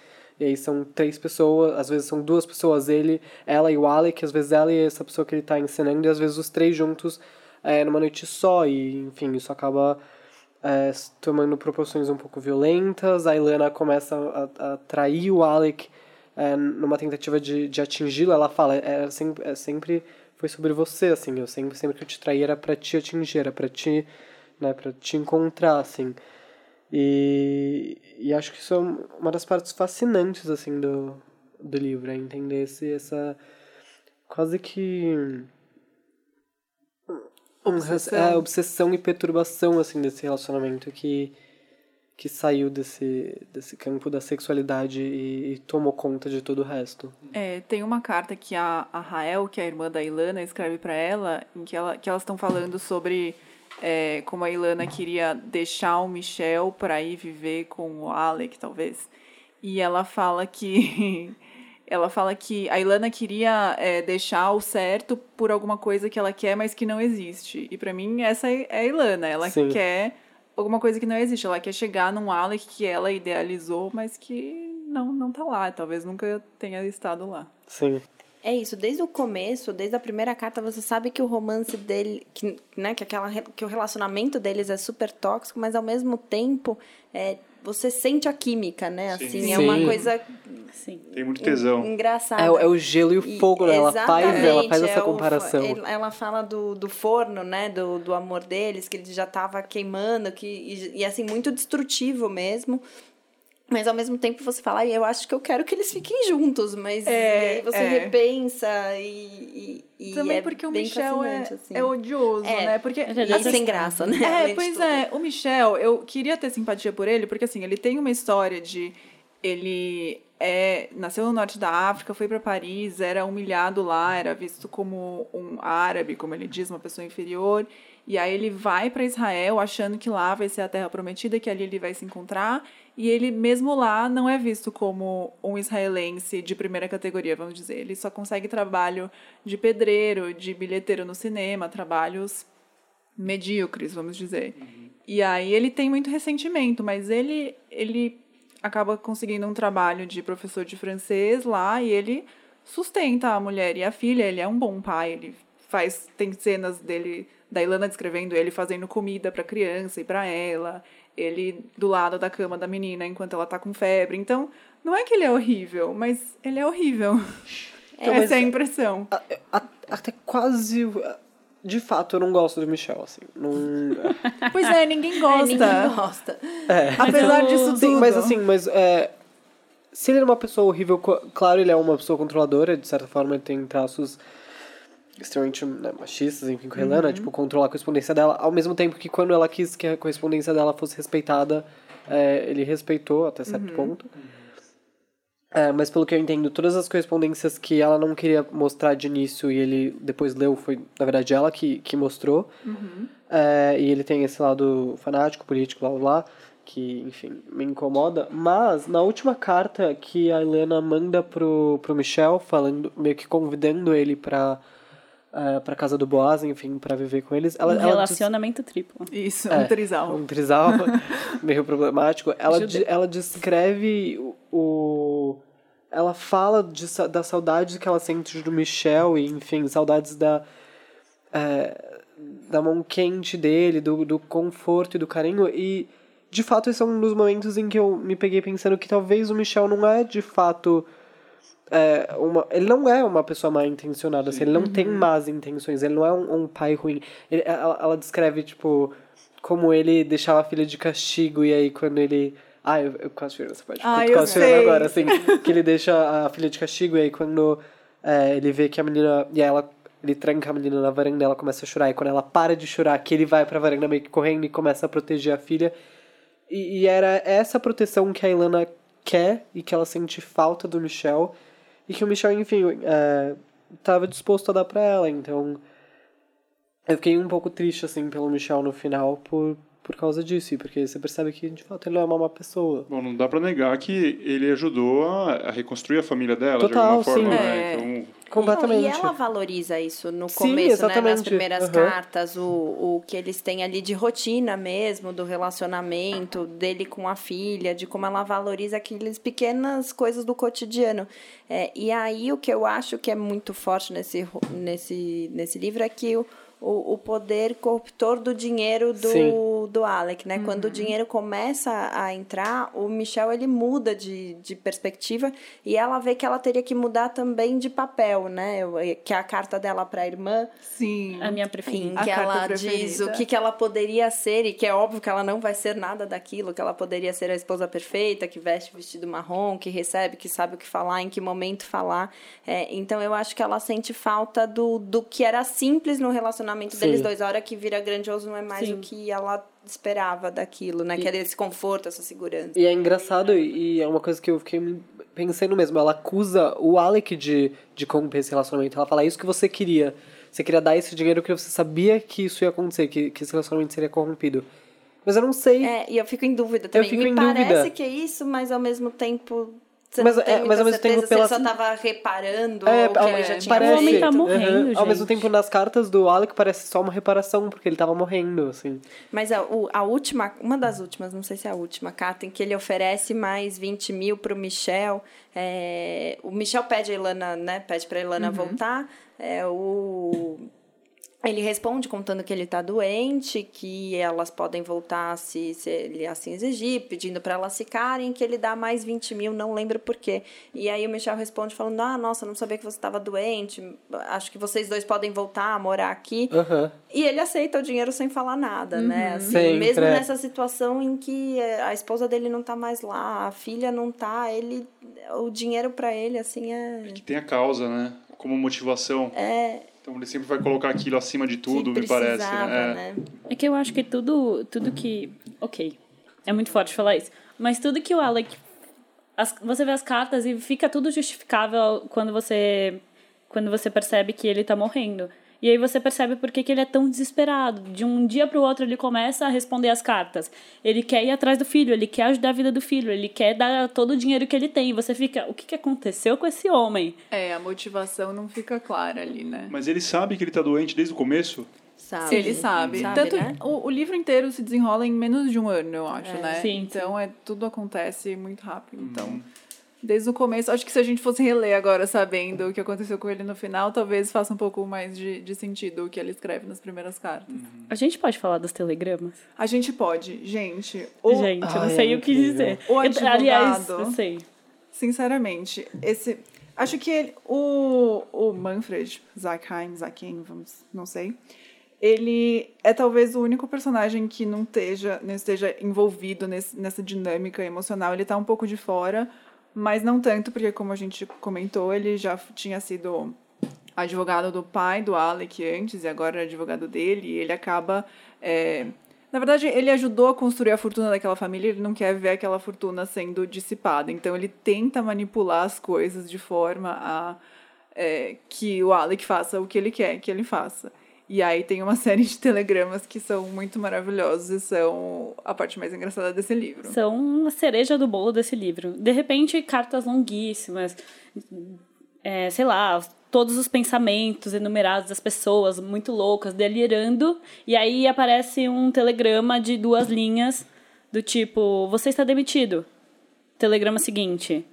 E aí são três pessoas, às vezes são duas pessoas, ele, ela e o Alec, às vezes ela e essa pessoa que ele tá encenando, e às vezes os três juntos é, numa noite só, e enfim, isso acaba é, tomando proporções um pouco violentas. A Ilana começa a, a trair o Alec é, numa tentativa de, de atingi-lo. Ela fala, é, sempre, é, sempre foi sobre você, assim, eu sempre, sempre que eu te traí era pra te atingir, era pra te, né, pra te encontrar, assim. E, e acho que isso é um- uma das partes fascinantes, assim, do, do livro, é entender esse, essa quase que Obsessão. é, obsessão e perturbação assim desse relacionamento que que saiu desse desse campo da sexualidade e, e tomou conta de todo o resto. É, tem uma carta que a, a Rael, que é a irmã da Ilana, escreve pra ela, em que, ela, que elas estão falando sobre é, como a Ilana queria deixar o Michel pra ir viver com o Alec, talvez. E ela fala que. Ela fala que a Ilana queria é, deixar o certo por alguma coisa que ela quer, mas que não existe. E pra mim, essa é a Ilana. Ela Sim. quer alguma coisa que não existe. Ela quer chegar num Alec que ela idealizou, mas que não, não tá lá. Talvez nunca tenha estado lá. Sim. É isso, desde o começo, desde a primeira carta, você sabe que o romance dele, que, né, que, aquela, que o relacionamento deles é super tóxico, mas ao mesmo tempo é, você sente a química, né? Sim. Assim, é Sim. uma coisa Sim. Tem muito tesão. engraçada. É, o- é o gelo e o fogo, né? Ela faz, ela faz é essa o- comparação. ele- ela fala do, do forno, né? Do, do amor deles, que ele já tava queimando, que, e, e, assim, muito destrutivo mesmo. Mas ao mesmo tempo você fala, "Ai, eu acho que eu quero que eles fiquem juntos, mas É, e aí você é. repensa e. e, e Também é porque o bem Michel é, assim. é odioso, É. né? Porque E assim, sem graça, né? É, pois é. O Michel, eu queria ter simpatia por ele, porque assim, ele tem uma história de. Ele é, nasceu no norte da África, foi para Paris, era humilhado lá, era visto como um árabe, como ele diz, uma pessoa inferior. E aí ele vai para Israel achando que lá vai ser a terra prometida, que ali ele vai se encontrar. E ele, mesmo lá, não é visto como um israelense de primeira categoria, vamos dizer. Ele só consegue trabalho de pedreiro, de bilheteiro no cinema, trabalhos medíocres, vamos dizer. E aí ele tem muito ressentimento, mas ele, ele acaba conseguindo um trabalho de professor de francês lá e ele sustenta a mulher e a filha. Ele é um bom pai, ele faz tem cenas dele da Ilana descrevendo ele fazendo comida para criança e para ela ele do lado da cama da menina enquanto ela tá com febre. Então, não é que ele é horrível, mas ele é horrível. Então, Essa é a impressão. A- a- até quase. De fato, eu não gosto do Michel, assim. Não, Pois é, ninguém gosta. Ninguém gosta. Apesar disso Sim, tudo. mas assim, mas é, se ele é uma pessoa horrível, claro, ele é uma pessoa controladora, de certa forma ele tem traços extremamente né, machistas, enfim, com a Helena, tipo, controlar a correspondência dela, ao mesmo tempo que quando ela quis que a correspondência dela fosse respeitada, é, ele respeitou até certo ponto. É, mas pelo que eu entendo, todas as correspondências que ela não queria mostrar de início e ele depois leu, foi, na verdade, ela que, que mostrou. É, e ele tem esse lado fanático, político, blá blá blá, que, enfim, me incomoda. Mas, na última carta que a Helena manda pro, pro Michel, falando, meio que convidando ele pra, é, pra casa do Boaz, enfim, pra viver com eles, ela, um ela diz- relacionamento triplo. Isso, é, um trisal. Um trisal meio problemático. Ela, de- ela descreve o, o- Ela fala de, da saudade que ela sente do Michel e, enfim, saudades da. é, da mão quente dele, do, do conforto e do carinho. E, de fato, esse é um dos momentos em que eu me peguei pensando que talvez o Michel não é, de fato. É, uma, ele não é uma pessoa mal intencionada, assim, ele não tem más intenções, ele não é um, um pai ruim. Ele- ela, ela descreve, tipo, como ele deixava a filha de castigo e aí quando ele. Ah, eu, eu quase chorando, você pode Ah, eu quase chorando agora, assim. que ele deixa a filha de castigo e aí quando é, ele vê que a menina. E aí ela. Ele tranca a menina na varanda, ela começa a chorar. E quando ela para de chorar, que ele vai pra varanda meio que correndo e começa a proteger a filha. E, e era essa proteção que a Ilana quer e que ela sente falta do Michel. E que o Michel, enfim, é, tava disposto a dar pra ela. Então, eu fiquei um pouco triste, assim, pelo Michel no final por, por causa disso. e Porque você percebe que, de fato, ele não é uma má pessoa. Bom, não dá pra negar que ele ajudou a, reconstruir a família dela Total, de alguma forma, sim. né? É. Então, Não, Completamente. e ela valoriza isso no Sim, começo, né? Nas primeiras Aham. cartas, o, o que eles têm ali de rotina mesmo, do relacionamento dele com a filha, de como ela valoriza aquelas pequenas coisas do cotidiano. É, e aí o que eu acho que é muito forte nesse, nesse, nesse livro é que o, o, o poder corruptor do dinheiro do, Sim. do Alec, né? Quando o dinheiro começa a entrar, o Michel ele muda de, de perspectiva e ela vê que ela teria que mudar também de papel, né? Que é a carta dela para a irmã, Sim. A minha em preferida. A que carta ela diz o que, que ela poderia ser e que é óbvio que ela não vai ser nada daquilo, que ela poderia ser a esposa perfeita, que veste vestido marrom, que recebe, que sabe o que falar, em que momento falar. É, então eu acho que ela sente falta do, do que era simples no relacionamento Sim. deles dois. A hora que vira grandioso não é mais Sim. o que ela esperava daquilo, né? Que era esse conforto, essa segurança. E é engraçado, e é uma coisa que eu fiquei pensando mesmo. Ela acusa o Alec de, de corromper esse relacionamento. Ela fala, é isso que você queria. Você queria dar esse dinheiro porque você sabia que isso ia acontecer, que, que esse relacionamento seria corrompido. Mas eu não sei. É, e eu fico em dúvida também. fico Me em parece dúvida. que é isso, mas ao mesmo tempo. Você Mas, é, mas ao mesmo tempo pela- só tava reparando É, ou ele já tinha parece, O homem tá feito. morrendo, Aham. Ao mesmo tempo, nas cartas do Alec parece só uma reparação, porque ele tava morrendo, assim. Mas a, o- a última, uma das últimas, não sei se é a última carta, em que ele oferece mais 20 mil pro Michel. é, o Michel pede a Ilana, né? Pede pra Ilana voltar. É, o. Ele responde contando que ele tá doente, que elas podem voltar se, se ele assim exigir, pedindo para elas ficarem, que ele dá mais 20 mil, não lembro por quê. E aí o Michel responde falando: Ah, nossa, não sabia que você estava doente, acho que vocês dois podem voltar a morar aqui. Aham. E ele aceita o dinheiro sem falar nada, né? Assim, Sempre, mesmo é. nessa situação em que eh, a esposa dele não tá mais lá, a filha não tá, ele o dinheiro para ele assim é que tem a causa, né? Como motivação. é Então ele sempre vai colocar aquilo acima de tudo, que me parece, né? né? É que eu acho que tudo, tudo que. Ok. É muito forte falar isso. Mas tudo que o Alec. as- você vê as cartas e fica tudo justificável quando você. Quando você percebe que ele tá morrendo. E aí você percebe por que, que ele é tão desesperado. De um dia para o outro ele começa a responder as cartas. Ele quer ir atrás do filho, ele quer ajudar a vida do filho, ele quer dar todo o dinheiro que ele tem. E você fica, o que, que aconteceu com esse homem? É, a motivação não fica clara ali, né? Mas ele sabe que ele tá doente desde o começo? Sabe? Ele sabe. Sabe, Tanto né? o, o livro inteiro se desenrola em menos de um ano, eu acho, né? Sim, então é tudo acontece muito rápido. Então, desde o começo, acho que se a gente fosse reler agora sabendo o que aconteceu com ele no final, talvez faça um pouco mais de, de sentido o que ele escreve nas primeiras cartas. A gente pode falar dos telegramas? A gente pode, gente. O, gente, eu não Ai, sei é o que incrível. dizer. O Eu- advogado. aliás, eu sei. Sinceramente, esse. Acho que ele, o, o Manfred, Zackheim, Zackheim, vamos, não sei. Ele é talvez o único personagem que não esteja, não esteja envolvido nesse, nessa dinâmica emocional. Ele tá um pouco de fora, mas não tanto, porque como a gente comentou, ele já tinha sido advogado do pai do Alec antes e agora é advogado dele. E ele acaba. é, na verdade, ele ajudou a construir a fortuna daquela família, ele não quer ver aquela fortuna sendo dissipada. Então, ele tenta manipular as coisas de forma a é, que o Alec faça o que ele quer que ele faça. E aí tem uma série de telegramas que são muito maravilhosos e são a parte mais engraçada desse livro. São a cereja do bolo desse livro. De repente, cartas longuíssimas, é, sei lá, todos os pensamentos enumerados das pessoas, muito loucas, delirando. E aí aparece um telegrama de duas linhas, do tipo: Você está demitido. Telegrama seguinte.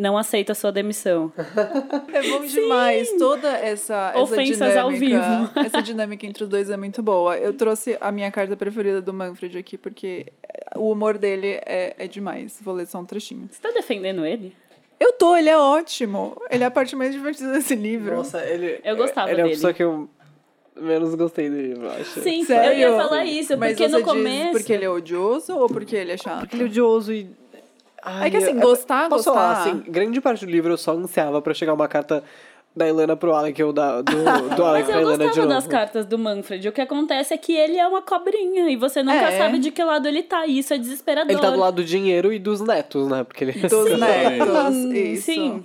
Não aceita a sua demissão. É bom demais. Toda essa, essa Ofensas ao dinâmica. Essa dinâmica entre os dois é muito boa. Eu trouxe a minha carta preferida do Manfred aqui, porque o humor dele é, é demais. Vou ler só um trechinho. Você tá defendendo ele? Eu tô, ele é ótimo. Ele é a parte mais divertida desse livro. Nossa, ele. Eu gostava ele é a dele. pessoa que eu menos gostei dele, eu acho. Sim, Sério? eu ia falar isso, Mas porque você no começo. diz porque ele é odioso ou porque ele é chato? Porque ele é odioso e. Ai, É que assim, eu- gostar, posso gostar. falar, assim, grande parte do livro eu só ansiava pra chegar uma carta da Helena pro Alec ou da, do, do Alec Mas pra eu Helena de gostava novo. das cartas do Manfred. O que acontece é que ele é uma cobrinha e você nunca É. sabe de que lado ele tá. E isso é desesperador. Ele tá do lado do dinheiro e dos netos, né? Porque ele. Dos netos. Sim, Isso. sim.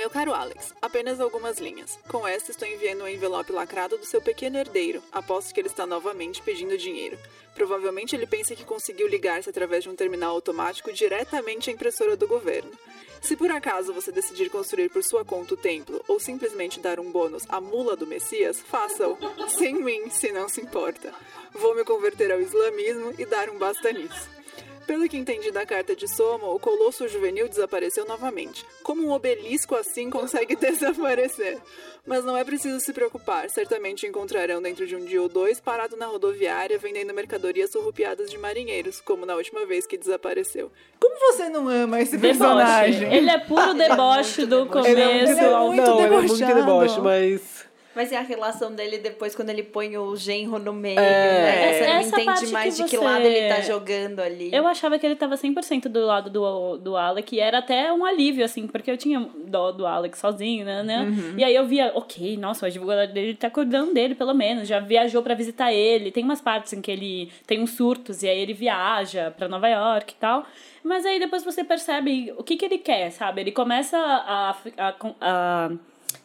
Meu caro Alex, apenas algumas linhas. Com esta estou enviando um envelope lacrado do seu pequeno herdeiro. Aposto que ele está novamente pedindo dinheiro. Provavelmente ele pensa que conseguiu ligar-se através de um terminal automático diretamente à impressora do governo. Se por acaso você decidir construir por sua conta o templo ou simplesmente dar um bônus à mula do Messias, faça-o. Sem mim, se não se importa. Vou me converter ao islamismo e dar um basta nisso. Pelo que entendi da carta de Soma, o colosso juvenil desapareceu novamente. Como um obelisco assim consegue desaparecer? Mas não é preciso se preocupar. Certamente encontrarão dentro de um dia ou dois parado na rodoviária vendendo mercadorias surrupiadas de marinheiros, como na última vez que desapareceu. Como você não ama esse Deboche. Ele é puro deboche do começo Ele é muito- muito não, ele é muito deboche, mas. Mas é a relação dele depois, quando ele põe o genro no meio, É. né? Você Essa não parte entende mais que de que você- lado ele tá jogando ali. Eu achava que ele tava 100% do lado do, do Alec, e era até um alívio, assim, porque eu tinha dó do Alec sozinho, né? né? Uhum. E aí eu via, ok, nossa, o advogado dele tá cuidando dele, pelo menos, já viajou pra visitar ele. Tem umas partes em que ele tem uns surtos, e aí ele viaja pra Nova York e tal. Mas aí depois você percebe o que que ele quer, sabe? Ele começa a, a, a,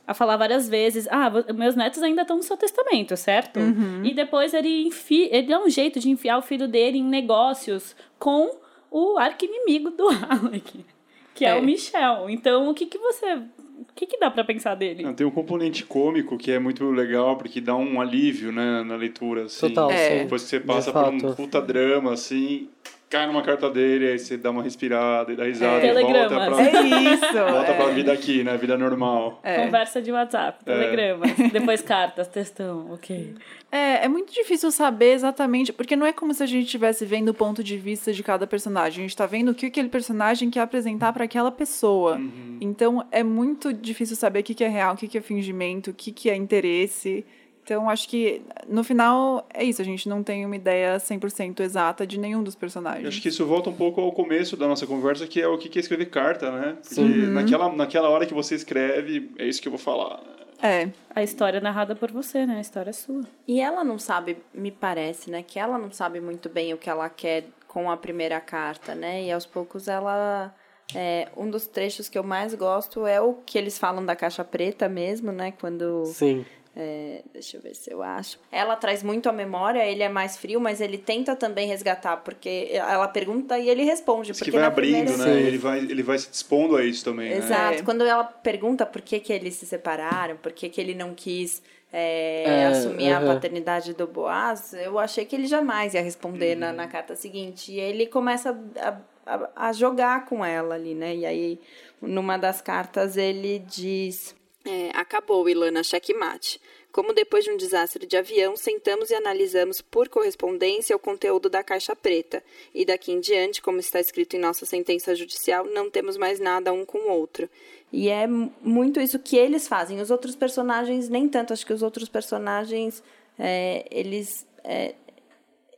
a falar várias vezes, ah, meus netos ainda estão no seu testamento, certo? E depois ele, enfi, ele dá um jeito de enfiar o filho dele em negócios com o arqui-inimigo do Alec, que é. É. o Michel. Então, o que que você... O que que dá pra pensar dele? Não, tem um componente cômico que é muito legal, porque dá um alívio, né, na leitura, assim. Total, É. Depois que você passa por um puta drama, assim, cai numa carta dele, aí você dá uma respirada e dá risada É. e volta pra, É isso. volta é. pra vida aqui, né, vida normal. É. Conversa de WhatsApp, telegramas, depois cartas, textão, ok. É, é muito difícil saber exatamente, porque não é como se a gente estivesse vendo o ponto de vista de cada personagem. A gente está vendo o que aquele personagem quer apresentar para aquela pessoa. Então é muito difícil saber o que, que é real, o que, que é fingimento, o que, que é interesse. Então acho que no final é isso, a gente não tem uma ideia 100% exata de nenhum dos Eu personagens. acho que isso volta um pouco ao começo da nossa conversa, que é o que que é escrever carta, né? Porque Uhum. naquela, naquela hora que você escreve, é isso que eu vou falar. É, A história é narrada por você, né? A história é sua. E ela não sabe, me parece, né? Que ela não sabe muito bem o que ela quer com a primeira carta, né? E aos poucos ela. É, um dos trechos que eu mais gosto é o que eles falam da caixa preta mesmo, né? Quando Sim. É, deixa eu ver se eu acho. Ela traz muito a memória, ele é mais frio, mas ele tenta também resgatar, porque ela pergunta e ele responde. Diz porque que vai abrindo, primeira- né? Ele vai, ele vai se dispondo a isso também, né? Exato. É. Quando ela pergunta por que, que eles se separaram, por que, que ele não quis é, É, assumir a aham. paternidade do Boaz, eu achei que ele jamais ia responder na, na carta seguinte. E ele começa a, a, a jogar com ela ali, né? E aí, numa das cartas, ele diz: é, Acabou, Ilana, checkmate. Como depois de um desastre de avião, sentamos e analisamos por correspondência o conteúdo da caixa preta. E daqui em diante, como está escrito em nossa sentença judicial, não temos mais nada um com o outro. E é mu- muito isso que eles fazem. Os outros personagens, nem tanto. Acho que os outros personagens, é, eles. é,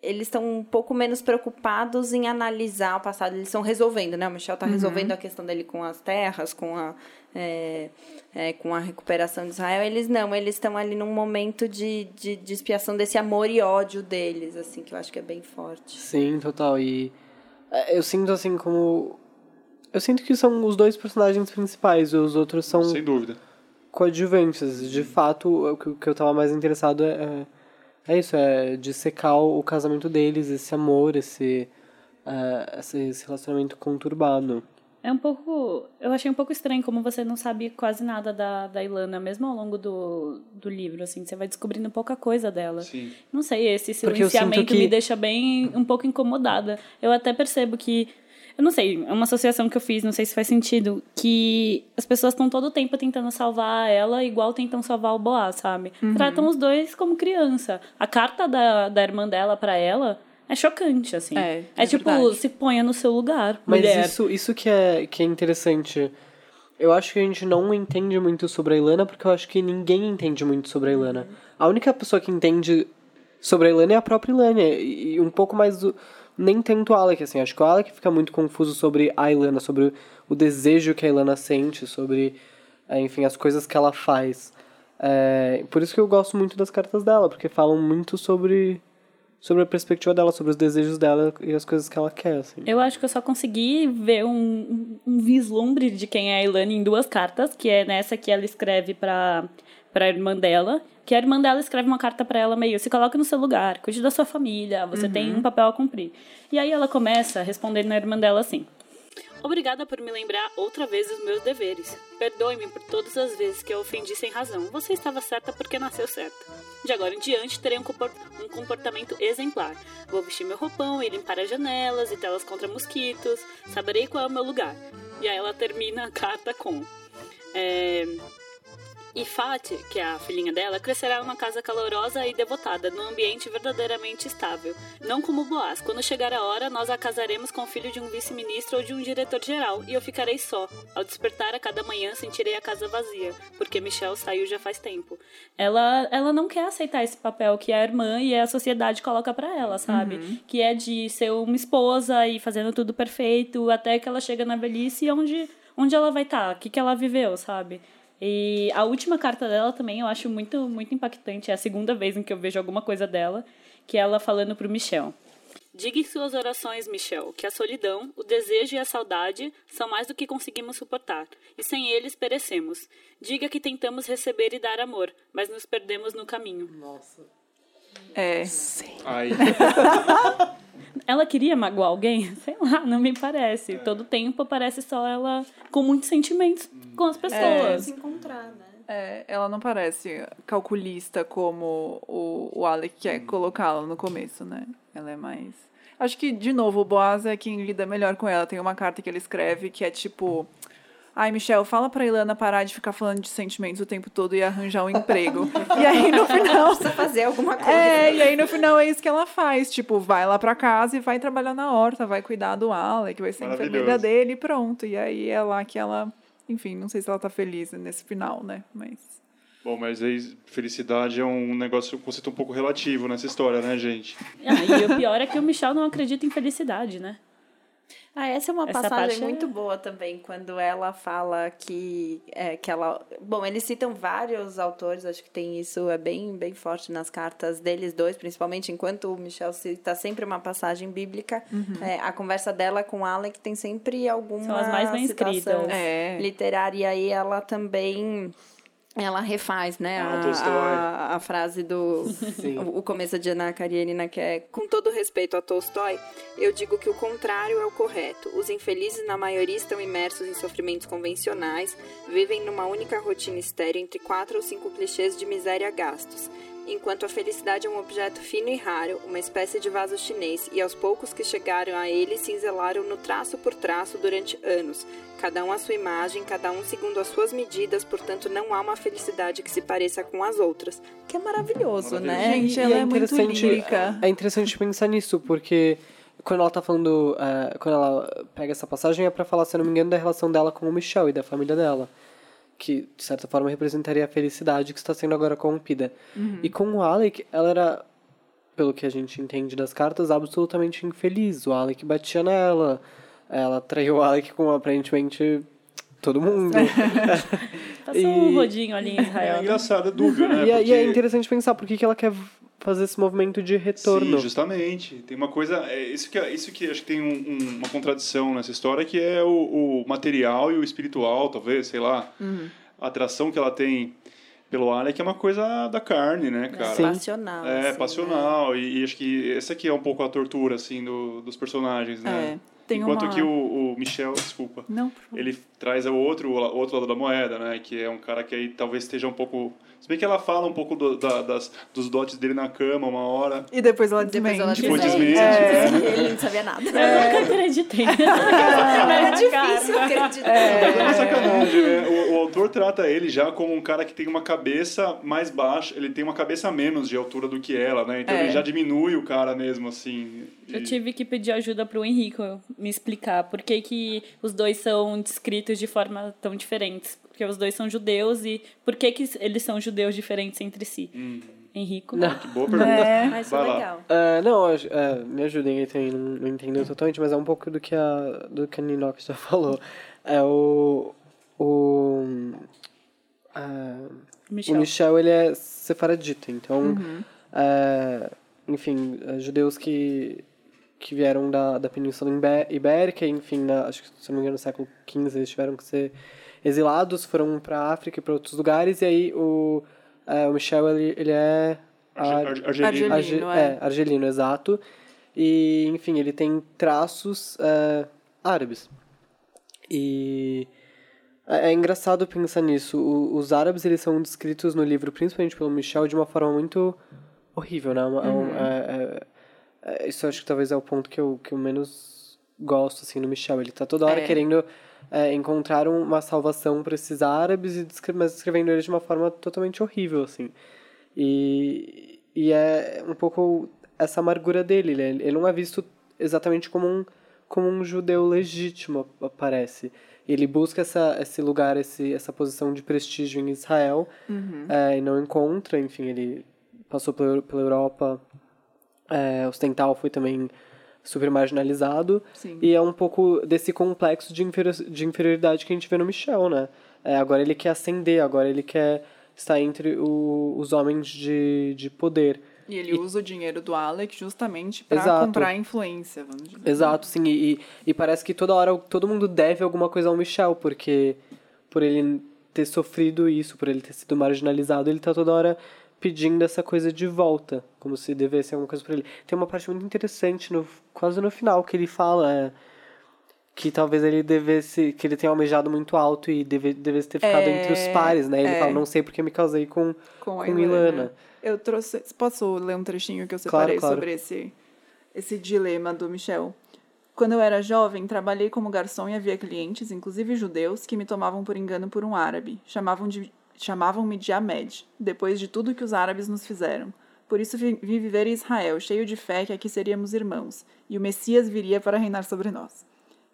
eles estão um pouco menos preocupados em analisar o passado, eles estão resolvendo, né? O Michel está resolvendo a questão dele com as terras, com a, é, é, com a recuperação de Israel. Eles não, eles estão ali num momento de, de, de expiação desse amor e ódio deles, assim, que eu acho que é bem forte. Sim, total. E é, eu sinto assim como. Eu sinto que são os dois personagens principais, e os outros são Sem dúvida. coadjuvantes. De fato, o que- eu tava mais interessado é, é, isso, é dissecar o, o casamento deles, esse amor, esse, é, esse relacionamento conturbado. É um pouco. Eu achei um pouco estranho como você não sabe quase nada da, da Ilana, mesmo ao longo do, do livro, assim. Você vai descobrindo pouca coisa dela. Sim. Não sei, esse silenciamento que- me deixa bem um pouco incomodada. Eu até percebo que. Eu não sei, é uma associação que eu fiz, não sei se faz sentido, que as pessoas estão todo o tempo tentando salvar ela, igual tentam salvar o Boaz, sabe? Uhum. Tratam os dois como criança. A carta da, da irmã dela pra ela é chocante, assim. É, é é tipo, verdade. se ponha no seu lugar, Mas mulher. isso, isso que, é, que é interessante. Eu acho que a gente não entende muito sobre a Ilana, porque eu acho que ninguém entende muito sobre a Ilana. A única pessoa que entende sobre a Ilana é a própria Ilana. E um pouco mais do. Nem tanto o Alec, assim. Acho que o Alec fica muito confuso sobre a Ilana, sobre o desejo que a Ilana sente, sobre, é, enfim, as coisas que ela faz. É, por isso que eu gosto muito das cartas dela, porque falam muito sobre, sobre a perspectiva dela, sobre os desejos dela e as coisas que ela quer, assim. Eu acho que eu só consegui ver um, um vislumbre de quem é a Ilane em duas cartas, que é nessa que ela escreve pra, pra irmã dela, que a irmã dela escreve uma carta pra ela meio, se coloque no seu lugar, cuide da sua família, você tem um papel a cumprir. E aí ela começa respondendo na irmã dela assim... Obrigada por me lembrar outra vez dos meus deveres. Perdoe-me por todas as vezes que eu ofendi sem razão. Você estava certa porque nasceu certa. De agora em diante, terei um um comportamento exemplar. Vou vestir meu roupão e limpar as janelas e telas contra mosquitos. Saberei qual é o meu lugar. E aí ela termina a carta com... É... E Fati, que é a filhinha dela, crescerá numa casa calorosa e devotada, num ambiente verdadeiramente estável. Não como Boaz. Quando chegar a hora, nós a casaremos com o filho de um vice-ministro ou de um diretor-geral, e eu ficarei só. Ao despertar a cada manhã, sentirei a casa vazia, porque Michelle saiu já faz tempo. Ela, ela não quer aceitar esse papel que a irmã e a sociedade coloca pra ela, sabe? Que é de ser uma esposa e fazendo tudo perfeito, até que ela chega na velhice, onde, onde ela vai estar? O que, que ela viveu, sabe? E a última carta dela também eu acho muito, muito impactante. É a segunda vez em que eu vejo alguma coisa dela, que é ela falando pro Michel. Diga em suas orações, Michel, que a solidão, o desejo e a saudade são mais do que conseguimos suportar, e sem eles perecemos. Diga que tentamos receber e dar amor, mas nos perdemos no caminho. É. Aí, Ela queria magoar alguém? Sei lá, não me parece. Todo tempo parece só ela com muitos sentimentos com as pessoas. Se encontrar, né? É, ela não parece calculista como o, o Alec quer colocá-la no começo, né? Ela é mais. Acho que, de novo, o Boaz é quem lida melhor com ela. Tem uma carta que ele escreve que é tipo. Ai, Michel, fala pra Ilana parar de ficar falando de sentimentos o tempo todo e arranjar um emprego. e aí, no final. Precisa fazer alguma coisa. É, e aí no final é isso que ela faz. Tipo, vai lá pra casa e vai trabalhar na horta, vai cuidar do Alec, vai ser a enfermeira dele e pronto. E aí é lá que ela. Enfim, não sei se ela tá feliz nesse final, né? Mas. bom, mas aí felicidade é um negócio, um conceito um pouco relativo nessa história, né, gente? Ah, e o pior é que o Michel não acredita em felicidade, né? Ah, essa é uma Essa passagem parte é- muito boa também, quando ela fala que, é, que ela... Bom, eles citam vários autores, acho que tem isso, é bem, bem forte nas cartas deles dois, principalmente enquanto o Michel cita sempre uma passagem bíblica, é, a conversa dela com Alec tem sempre alguma São as mais bem citação escritas. É. literária, e aí ela também... ela refaz, né, Ah, a, a, a frase do o, o começo de Ana Karenina, que é com todo respeito a Tolstói, eu digo que o contrário é o correto. Os infelizes, na maioria, estão imersos em sofrimentos convencionais, vivem numa única rotina estéril entre quatro ou cinco clichês de miséria gastos. Enquanto a felicidade é um objeto fino e raro, uma espécie de vaso chinês, e aos poucos que chegaram a ele cinzelaram no traço por traço durante anos, cada um à sua imagem, cada um segundo as suas medidas, portanto não há uma felicidade que se pareça com as outras. Que é maravilhoso, né? Gente, E ela é é, muito lírica. É interessante pensar nisso, porque quando ela tá falando. eh, quando ela pega essa passagem é pra falar, se eu não me engano, da relação dela com o Michel e da família dela. Que, de certa forma, representaria a felicidade que está sendo agora corrompida. E com o Alec, ela era, pelo que a gente entende das cartas, absolutamente infeliz. O Alec batia nela. Ela traiu o Alec com aparentemente todo mundo. Passou um rodinho ali em É Israel. né? engraçado, é dúbio, né? E, é- e é Porque- interessante pensar por que, que ela quer fazer esse movimento de retorno. Sim, justamente. Tem uma coisa. É, isso, que, isso que acho que tem um- um- uma contradição nessa história, que é o, o material e o espiritual, talvez, sei lá. A atração que ela tem pelo Alec é uma coisa da carne, né, cara? Sim. Passional. É, assim, né? passional. E, e acho que essa aqui é um pouco a tortura, assim, do, dos personagens, né? É, tem Enquanto uma... que o, o Michel, desculpa, Não, por favor. ele traz o outro, o outro lado da moeda, né? Que é um cara que aí talvez esteja um pouco... Se bem que ela fala um pouco do- da- das, dos dotes dele na cama uma hora. E depois ela Depois desmente. ela Tipo, desmente. desmente. Ele não sabia nada. Eu nunca acreditei. É difícil acreditar. Mas é uma sacanagem, né? O, o autor trata ele já como um cara que tem uma cabeça mais baixa, ele tem uma cabeça menos de altura do que ela, né? Então É. ele já diminui o cara mesmo, assim. Eu E- tive que pedir ajuda pro Henrico me explicar por que, que os dois são descritos de forma tão diferentes. Porque os dois são judeus e por que, que eles são judeus diferentes entre si. Henrico. Que boa pergunta. É. Mas Vai legal. É, não, é, me ajudem aí também, não, não entendeu totalmente, mas é um pouco do que a, do que a Ninox já falou. É o. O. é, Michel. O Michel, ele é sefaradita, então. é, enfim, é, judeus que, que vieram da, da Península Ibé- Ibérica, enfim, na, acho que, se não me engano, no século XV eles tiveram que ser exilados, foram para África e para outros lugares, e aí o, é, o Michel, ele, ele é. Ar- Arge- Argelino. Argelino. Arge- é. é, argelino, exato. E, enfim, ele tem traços é, árabes. E é, é engraçado pensar nisso. O- os árabes, eles são descritos no livro, principalmente pelo Michel, de uma forma muito horrível, né? Uma- é um- é- é- é- isso acho que talvez é o ponto que eu, que eu menos gosto, assim, no Michel. Ele tá toda hora É. querendo é, encontrar um- uma salvação para esses árabes, e mas descrevendo eles de uma forma totalmente horrível, assim. E, e é um pouco essa amargura dele. Ele, ele não é visto exatamente como um, como um judeu legítimo, parece. Ele busca essa, esse lugar, esse, essa posição de prestígio em Israel é, e não encontra. Enfim, ele passou pela, pela Europa é, ocidental, foi também super marginalizado. Sim. E é um pouco desse complexo de, inferi- de inferioridade que a gente vê no Michel, né? É, agora ele quer ascender, agora ele quer estar entre o- os homens de, de poder. E ele usa o dinheiro do Alec justamente Exato. comprar influência, vamos dizer. Exato, sim. E, e- e parece que toda hora todo mundo deve alguma coisa ao Michel, porque por ele ter sofrido isso, por ele ter sido marginalizado, ele tá toda hora pedindo essa coisa de volta, como se devesse alguma coisa pra ele. Tem uma parte muito interessante, no, quase no final, que ele fala é, que talvez ele devesse, que ele tenha almejado muito alto e deve, devesse ter ficado É, entre os pares, né? Ele é. fala, não sei porque me casei com, Com com, a Ilana. Ilana. Eu trouxe. Posso ler um trechinho que eu Claro, separei claro. sobre esse, esse dilema do Michel? Quando eu era jovem, trabalhei como garçom e havia clientes, inclusive judeus, que me tomavam por engano por um árabe. Chamavam de, chamavam-me de Ahmed, depois de tudo que os árabes nos fizeram. Por isso vi, vim viver em Israel, cheio de fé que aqui seríamos irmãos, e o Messias viria para reinar sobre nós.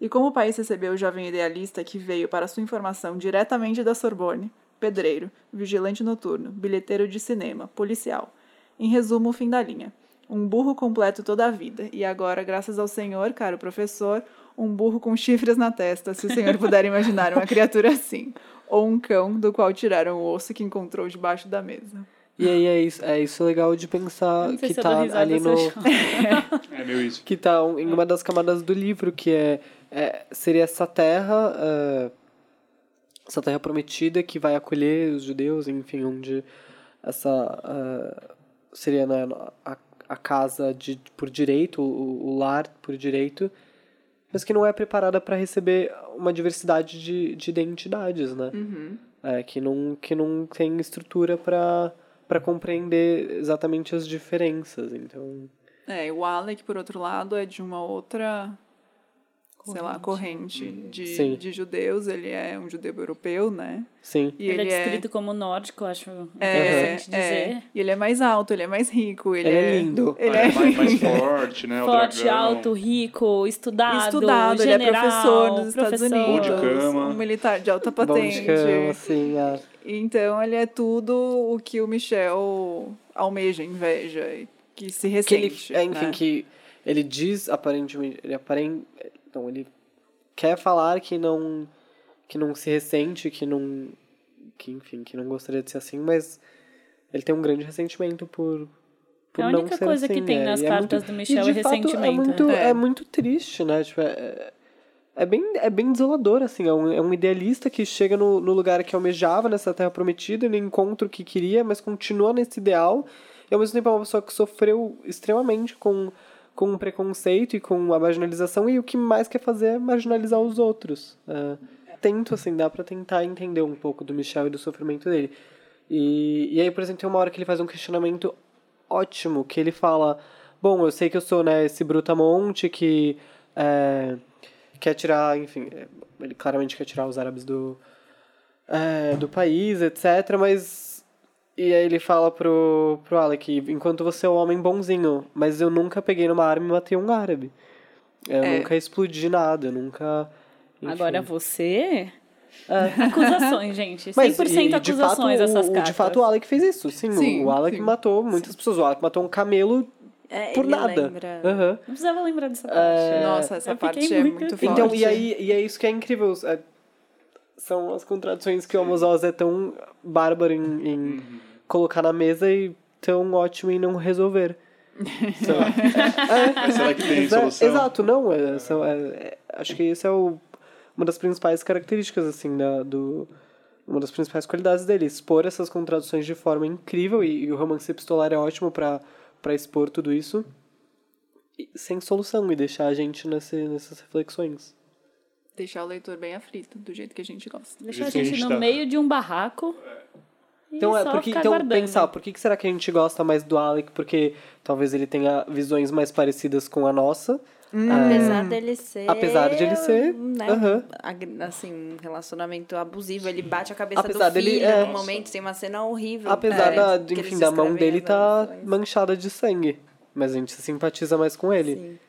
E como o país recebeu o jovem idealista que veio, para sua informação, diretamente da Sorbonne, pedreiro, vigilante noturno, bilheteiro de cinema, policial. Em resumo, o fim da linha. Um burro completo toda a vida. E agora, graças ao Senhor, caro professor, um burro com chifres na testa, se o senhor puder imaginar uma criatura assim. Ou um cão do qual tiraram o osso que encontrou debaixo da mesa. E aí é isso, é isso legal de pensar Não sei que tá ali no. É meio isso. que tá um- em uma das camadas do livro, que é, é seria essa terra, é, essa terra prometida que vai acolher os judeus, enfim, onde essa uh, seria né, a, a casa de, por direito, o, o lar por direito, mas que não é preparada para receber uma diversidade de, de identidades, né? Uhum. É, que, não, que não tem estrutura para compreender exatamente as diferenças, então... É, o Alec, por outro lado, é de uma outra sei lá, corrente de, de judeus. Ele é um judeu europeu, né? Sim. E ele, ele, é é descrito como nórdico, acho é, interessante é. dizer. E ele é mais alto, ele é mais rico. Ele, Ele é lindo. Ele É é mais, mais forte, né? Forte, alto, rico, estudado, estudado, ele é general, professor nos Estados professor. Unidos. Bom de cama. Um militar de alta Bom de patente. cama, assim, é. Então ele é tudo o que o Michel almeja, inveja, que se que ele, ressente. é, enfim, né? que ele diz aparentemente, ele aparent, então ele quer falar que não que não se ressente, que não que enfim, que não gostaria de ser assim, mas ele tem um grande ressentimento por por É a única coisa assim, que tem é, nas é cartas muito- do Michel e é fato, ressentimento. É muito, né? é. muito triste, né? Tipo, é, é bem, é bem desolador, assim. É um, é um idealista que chega no, no lugar que almejava, nessa terra prometida, ele encontra o que queria, mas continua nesse ideal. E ao mesmo tempo é uma pessoa que sofreu extremamente com, com um preconceito e com a marginalização, e o que mais quer fazer é marginalizar os outros. É, tento, assim, dá pra tentar entender um pouco do Michel e do sofrimento dele. E, e aí, por exemplo, tem uma hora que ele faz um questionamento ótimo, que ele fala, bom, eu sei que eu sou, né, esse brutamonte que é, quer tirar, enfim, é, ele claramente quer tirar os árabes do, é, do país, etc, mas... E aí ele fala pro, pro Alec, enquanto você é um homem bonzinho, mas eu nunca peguei numa arma e matei um árabe. Eu É. nunca explodi nada, eu nunca... enfim. Agora você... É. Acusações, gente. 100% Mas, e, acusações fato, essas o, cartas. De fato, o Alec fez isso, sim. Sim, o Alec sim. matou muitas pessoas. O Alec matou um camelo É, por ele nada. lembra. Aham. Não precisava lembrar dessa parte. É, Nossa, essa eu parte é muito muito forte. Então, e, aí, e é isso que é incrível. É, são as contradições que o Amos Oz é tão bárbaro em, em colocar na mesa e tão ótimo em não resolver. Então, Mas será que tem exa- solução? Exato, não. É, são- é- é- acho que isso é o, uma das principais características, assim, da, do... Uma das principais qualidades dele, expor essas contradições de forma incrível, e, e o romance epistolar é ótimo para expor tudo isso, e- sem solução, e deixar a gente nesse, nessas reflexões. Deixar o leitor bem aflito, do jeito que a gente gosta. Deixar a que a gente gente no tá. meio de um barraco. E Então, é, só porque, ficar então aguardando. pensar, por que, que será que a gente gosta mais do Alec? Porque talvez ele tenha visões mais parecidas com a nossa. Apesar dele ser. Apesar de ele ser, Né, ag- Assim, um relacionamento abusivo. Ele bate a cabeça Apesar do dele, filho é. num momento, tem uma cena horrível. Apesar é, da, eles enfim, da mão dele tá manchada de sangue. Mas a gente se simpatiza mais com ele. Sim.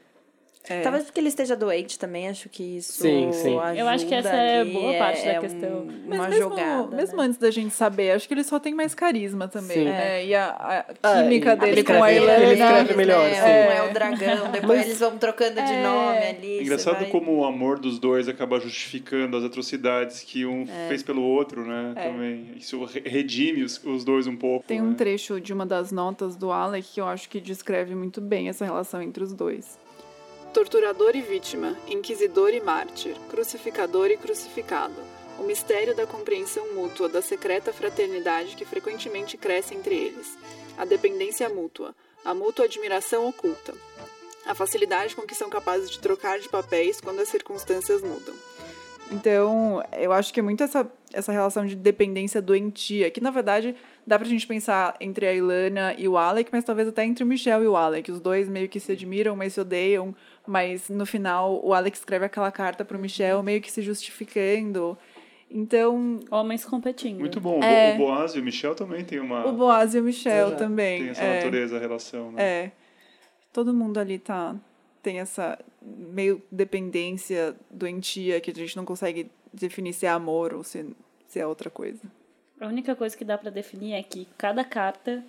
É. Talvez porque ele esteja doente também, acho que isso Sim, sim. ajuda Eu acho que essa é boa parte da é questão. um- Mas uma mesmo, jogada. mesmo né? antes da gente saber, acho que ele só tem mais carisma também, Sim. né? E a, a Ah, química e- dele ele com a Ilana... ele escreve deles, melhor, né? sim. Um é o dragão, depois Mas- eles vão trocando de É. nome ali. Engraçado vai- como o amor dos dois acaba justificando as atrocidades que um É. fez pelo outro, né? É. Também. Isso re- redime os, os dois um pouco. Tem né? um trecho de uma das notas do Alec que eu acho que descreve muito bem essa relação entre os dois. Torturador e vítima, inquisidor e mártir, crucificador e crucificado. O mistério da compreensão mútua, da secreta fraternidade que frequentemente cresce entre eles. A dependência mútua, a mútua admiração oculta. A facilidade com que são capazes de trocar de papéis quando as circunstâncias mudam. Então, eu acho que é muito essa, essa relação de dependência doentia, que na verdade dá pra gente pensar entre a Ilana e o Alec, mas talvez até entre o Michel e o Alec. Os dois meio que se admiram, mas se odeiam, mas no final o Alec escreve aquela carta pro Michel meio que se justificando. Então, Homens competindo. Muito bom. É. O Boaz e o Michel também tem uma. o Boaz e o Michel Exato. também. Tem essa é. natureza, a relação, né? É. Todo mundo ali tá tem essa meio dependência doentia que a gente não consegue definir se é amor ou se, se é outra coisa. A única coisa que dá pra definir é que cada carta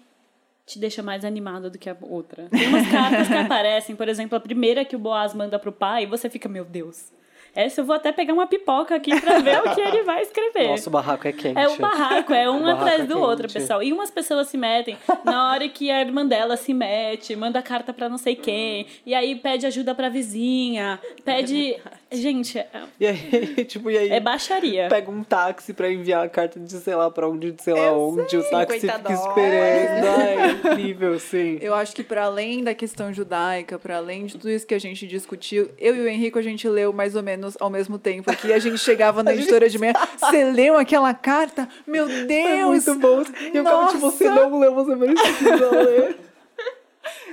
te deixa mais animada do que a outra. Tem umas cartas que aparecem, por exemplo, a primeira que o Boaz manda pro pai, e você fica, meu Deus. Essa eu vou até pegar uma pipoca aqui pra ver o que ele vai escrever. Nossa, o barraco é quente. É o barraco, é um O barraco atrás é do outro, pessoal. E umas pessoas se metem na hora que a irmã dela se mete, manda carta pra não sei quem, e aí pede ajuda pra vizinha, pede. Gente, é, E aí, tipo, e aí é baixaria. pega um táxi pra enviar a carta de sei lá pra onde, de sei lá Eu onde, o sei, táxi 50 fica dólares. esperando. Ai, é incrível, sim. Eu acho que para além da questão judaica, para além de tudo isso que a gente discutiu, eu e o Henrico a gente leu mais ou menos ao mesmo tempo aqui. A gente chegava na editora de manhã, você leu aquela carta? Meu É Deus! muito bom. E eu ficava tipo, você não leu, você precisa ler.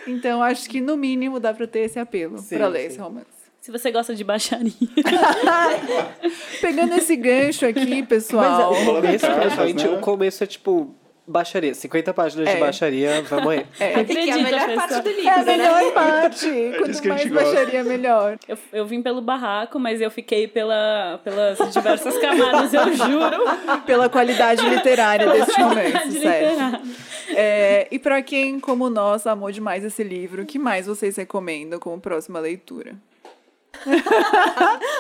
Então acho que no mínimo dá para ter esse apelo Sim, para ler sim. esse romance. Se você gosta de baixaria. Pegando esse gancho aqui, Mas pessoal. é, o começo, né? o começo é tipo baixaria. 50 páginas É. de baixaria, vamos aí. Que é a Acredita, melhor pessoal. parte do livro, É a né? melhor parte. Quanto disso que a mais baixaria, melhor. Eu, eu vim pelo barraco, mas eu fiquei pela, pelas diversas camadas, eu juro. Pela qualidade literária desse romance, Qualidade sério. literária. É, e para quem, como nós, amou demais esse livro, o que mais vocês recomendam como próxima leitura?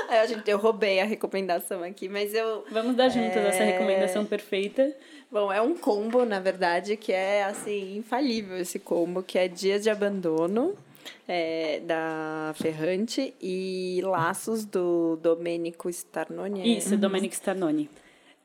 A gente, eu roubei a recomendação aqui, mas eu. Vamos dar juntas essa recomendação perfeita. Bom, é um combo, na verdade, que é assim, infalível esse combo, que é Dias de Abandono. é, da Ferrante e Laços do Domênico Starnoni. é? Isso, Domenico Starnoni.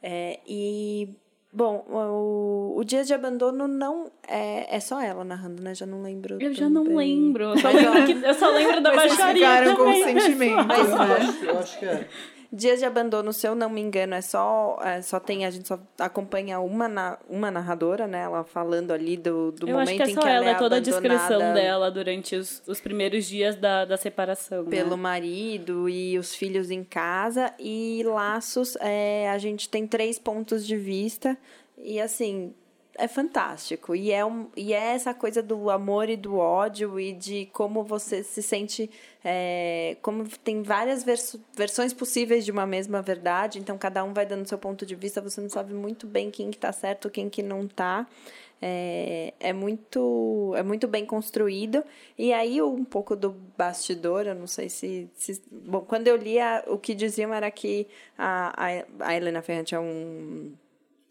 É, e, bom, o, o Dias de Abandono não é, é só ela narrando, né? Já não lembro. Eu já não bem. lembro. Eu só lembro, que, eu só lembro da Vocês baixaria ficaram com sentimentos, né? Eu acho que é. Dias de Abandono, se eu não me engano, é só, é, só tem, a gente só acompanha uma, na, uma narradora, né? Ela falando ali do, do Eu momento acho que é em só que ela, ela, é toda a descrição dela durante os, os primeiros dias da, da separação. né? pelo marido e os filhos em casa. E Laços, é, a gente tem três pontos de vista. E assim, é fantástico. E é, um, e é essa coisa do amor e do ódio e de como você se sente. é, como tem várias verso- versões possíveis de uma mesma verdade, então cada um vai dando seu ponto de vista, você não sabe muito bem quem que tá certo, quem que não tá. É, é muito é muito bem construído e aí um pouco do bastidor eu não sei se, se- bom quando eu li o que diziam era que a, a, a Helena Ferrante é um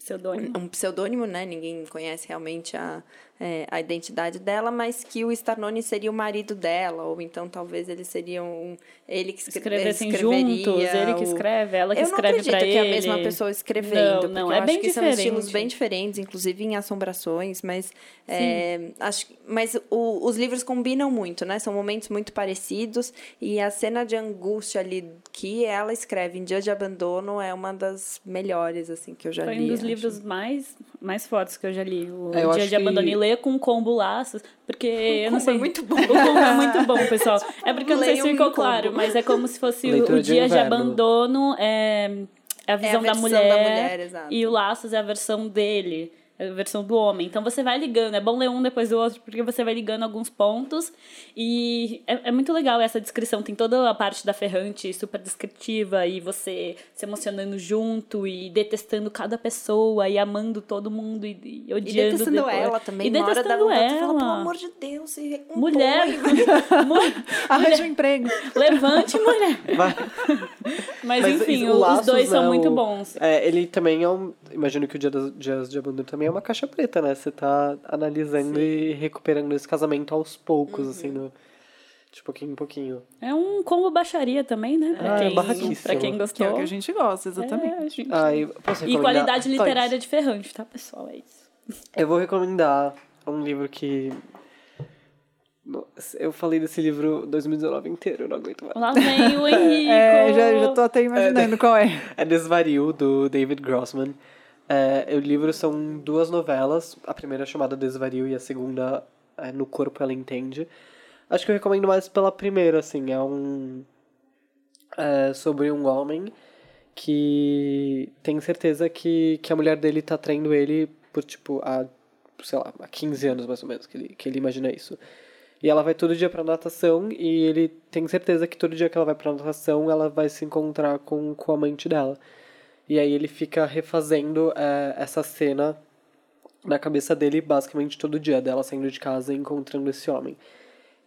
Pseudônimo. um pseudônimo, né? Ninguém conhece realmente a, é, a identidade dela, mas que o Starnoni seria o marido dela, ou então talvez ele seria um. Ele que escre Escrevessem juntos, ele que escreve, ela que eu não escreve acredito que é ele. a mesma pessoa escrevendo, Não, não, porque é eu bem acho que são diferente. estilos bem diferentes, inclusive em assombrações, mas é, acho mas o- os livros combinam muito, né? São momentos muito parecidos e a cena de angústia ali que ela escreve em Dia de Abandono é uma das melhores assim que eu já Foi li. um dos acho. livros mais, mais fortes que eu já li. O É, Dia de Abandono. que- E com um combo laços, porque eu não combo sei. é muito bom. O combo é muito bom, pessoal. É porque eu não sei se ficou um claro, mas é como se fosse o, Leitura o de Dia de inverno. Abandono é, é a visão, da, versão mulher, da mulher. E o Laços é a versão dele. É A versão do homem. Então você vai ligando. É bom ler um depois do outro, porque você vai ligando alguns pontos. E é, é muito legal essa descrição. Tem toda a parte da Ferrante super descritiva. E você se emocionando junto e detestando cada pessoa e amando todo mundo e, e E odiando detestando depois. ela também. E hora detestando de ela. falar, pelo amor de Deus, se recompõe. Mulher, mu- Arranja um emprego. levante, mulher. Vai. Mas, Mas enfim, os dois são né, muito bons. É, ele também é um. Imagino que o Dia das Dias de Abandono também é uma caixa preta, né? Você tá analisando e recuperando esse casamento aos poucos, assim, no, de pouquinho em pouquinho. É um combo baixaria também, né? Pra, Ah, é quem, barraquíssimo. pra quem Que gostou. é o que a gente gosta, É, exatamente. gente. Ah, e posso E qualidade literária de Ferrante, tá, pessoal? É isso. Eu vou recomendar um livro que. Eu falei desse livro 2019 inteiro, eu não aguento mais. Lá vem o Henrico. É, já, já tô até imaginando qual é. É Desvario, do David Grossman. É, o livro são duas novelas. A primeira é chamada Desvario e a segunda é No Corpo Ela Entende. Acho que eu recomendo mais pela primeira, assim. É um... É sobre um homem que tem certeza que, que a mulher dele tá traindo ele por, tipo, há, sei lá, há 15 anos mais ou menos que ele, que ele imagina isso. E ela vai todo dia pra natação e ele tem certeza que todo dia que ela vai pra natação ela vai se encontrar com, com o amante dela. E aí ele fica refazendo é, essa cena na cabeça dele basicamente todo dia, dela saindo de casa e encontrando esse homem.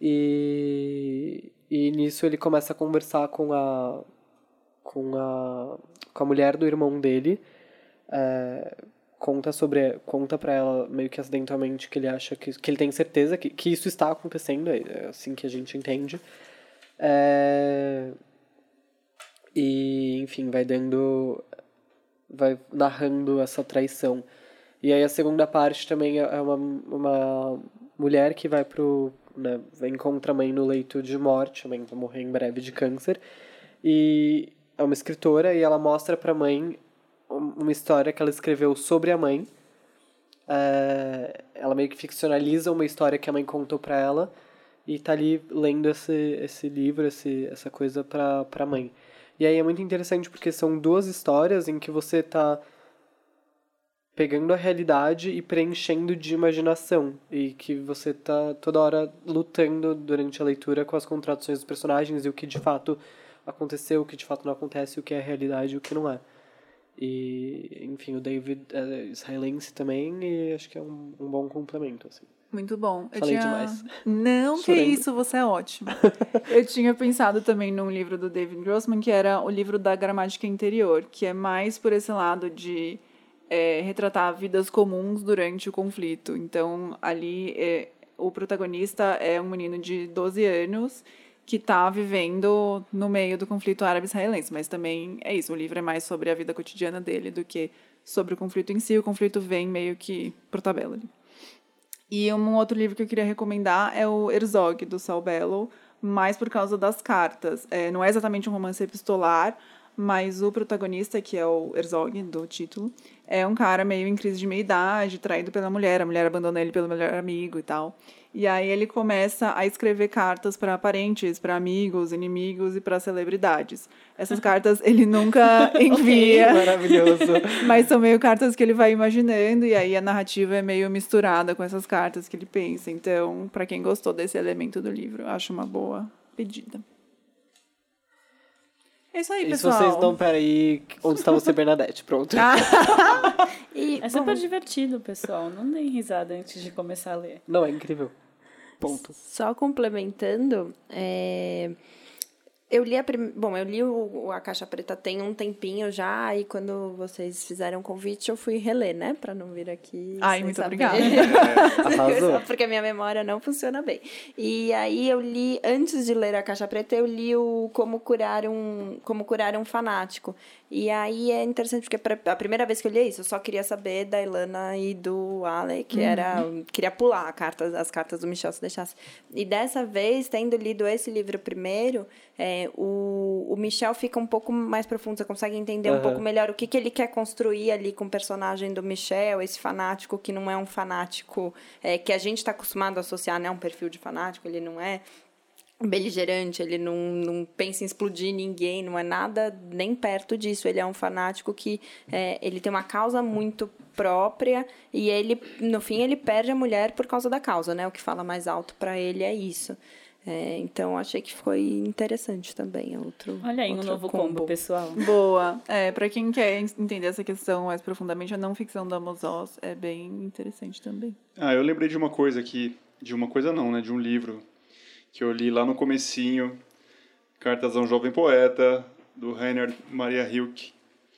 E, e nisso ele começa a conversar com a com a com a mulher do irmão dele. é, conta sobre conta para ela meio que acidentalmente que ele acha que, que ele tem certeza que, que isso está acontecendo é assim que a gente entende é, E, enfim, vai dando. Vai narrando essa traição. E aí a segunda parte também é uma, uma mulher que vai pro. Né, encontra a mãe no leito de morte, a mãe vai morrer em breve de câncer. E é uma escritora e ela mostra pra mãe uma história que ela escreveu sobre a mãe. É, ela meio que ficcionaliza uma história que a mãe contou pra ela e tá ali lendo esse, esse livro, esse, essa coisa pra, pra mãe. E aí é muito interessante porque são duas histórias em que você tá pegando a realidade e preenchendo de imaginação e que você tá toda hora lutando durante a leitura com as contradições dos personagens e o que de fato aconteceu, o que de fato não acontece, o que é realidade e o que não é. E, enfim, o David é israelense também e acho que é um, um bom complemento, assim. Muito bom. Eu Falei tinha... demais. Não, que Chorando. isso, você é ótimo. eu tinha pensado também num livro do David Grossman, que era o livro da gramática interior, que é mais por esse lado de é, retratar vidas comuns durante o conflito. Então, ali, é, o protagonista é um menino de 12 anos que está vivendo no meio do conflito árabe-israelense, mas também é isso, o livro é mais sobre a vida cotidiana dele do que sobre o conflito em si. O conflito vem meio que por tabela ali. E um outro livro que eu queria recomendar é o Herzog, do Saul Bellow, mais por causa das cartas. É, não é exatamente um romance epistolar, mas o protagonista, que é o Herzog, do título, é um cara meio em crise de meia-idade, traído pela mulher, a mulher abandona ele pelo melhor amigo e tal. E aí ele começa a escrever cartas para parentes, para amigos, inimigos e para celebridades. Essas cartas ele nunca envia. Maravilhoso. Mas são meio cartas que ele vai imaginando e aí a narrativa é meio misturada com essas cartas que ele pensa. Então, para quem gostou desse elemento do livro, acho uma boa pedida. É isso aí, E se pessoal. vocês não, peraí, onde está você, Bernadette? Pronto. E, É super divertido, pessoal. Não deem risada antes de começar a ler. Não, é incrível. Ponto. Só complementando, é, eu li a prim... bom, eu li o, o a Caixa Preta tem um tempinho já, e quando vocês fizeram o convite, eu fui reler, né, Pra não vir aqui. Ai, sem muito saber. obrigada. Só porque a minha memória não funciona bem. E aí eu li, antes de ler a Caixa Preta, eu li o Como Curar um, Como Curar um Fanático. E aí é interessante porque pra- a primeira vez que eu li isso, eu só queria saber da Ilana e do Ale, que era. Queria pular a carta, as cartas do Michel se deixasse. E dessa vez, tendo lido esse livro primeiro, é, o, o Michel fica um pouco mais profundo, você consegue entender um Aham. pouco melhor o que, que ele quer construir ali com o personagem do Michel, esse fanático que não é um fanático é, que a gente está acostumado a associar, né? Um perfil de fanático, ele não é beligerante, ele não, não pensa em explodir ninguém, não é nada nem perto disso. Ele é um fanático que é, ele tem uma causa muito própria e ele, no fim, ele perde a mulher por causa da causa, né? O que fala mais alto para ele é isso. É, então, achei que foi interessante também. é Outro, Olha aí um outro novo combo, pessoal. Boa. É, para quem quer entender essa questão mais profundamente, a não ficção da Amos Oz é bem interessante também. Ah, eu lembrei de uma coisa aqui, de uma coisa não, né, de um livro que eu li lá no comecinho, Cartas a um Jovem Poeta, do Rainer Maria Hilke.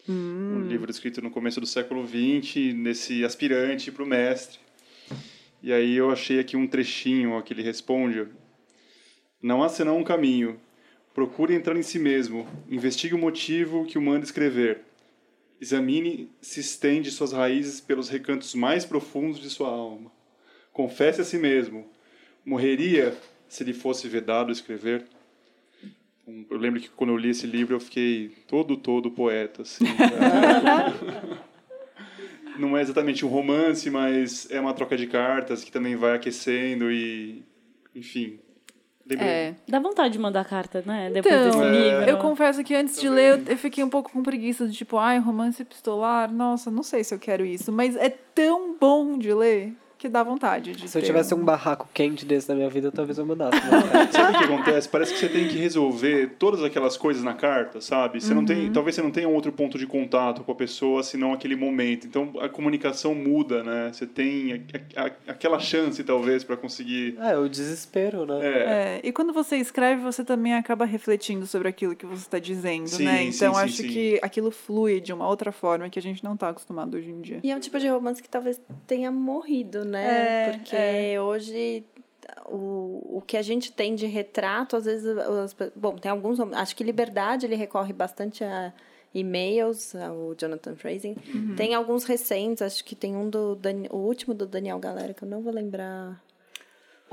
Um livro escrito no começo do século XX, nesse aspirante para o mestre. E aí eu achei aqui um trechinho ó, que ele responde. Não há senão um caminho. Procure entrar em si mesmo. Investigue o motivo que o manda escrever. Examine se estende suas raízes pelos recantos mais profundos de sua alma. Confesse a si mesmo. Morreria se lhe fosse vedado escrever? Eu lembro que quando eu li esse livro eu fiquei todo, todo poeta. Assim, Não é exatamente um romance, mas é uma troca de cartas que também vai aquecendo e. Enfim. Lembrei. É. Dá vontade de mandar carta, né? Depois Então, desse livro. eu confesso que antes de ler eu- eu fiquei um pouco com preguiça de tipo, ai, romance epistolar, nossa, não sei se eu quero isso, mas é tão bom de ler que dá vontade de Se eu tivesse um barraco quente desse na minha vida, talvez eu mudasse. né? Sabe o que acontece? Parece que você tem que resolver todas aquelas coisas na carta, sabe? Você não tem, talvez você não tenha um outro ponto de contato com a pessoa, senão aquele momento. Então a comunicação muda, né? Você tem a- a- aquela chance, talvez, para conseguir. É, o desespero, né? É, É, e quando você escreve, você também acaba refletindo sobre aquilo que você está dizendo, Sim, né? Então sim, acho sim. que aquilo flui de uma outra forma que a gente não está acostumado hoje em dia. E é um tipo de romance que talvez tenha morrido, né? É, Porque é. hoje o, o que a gente tem de retrato, às vezes, as, bom, tem alguns, acho que Liberdade ele recorre bastante a e-mails, o Jonathan Frazing. Uhum. Tem alguns recentes, acho que tem um do o último do Daniel Galera, que eu não vou lembrar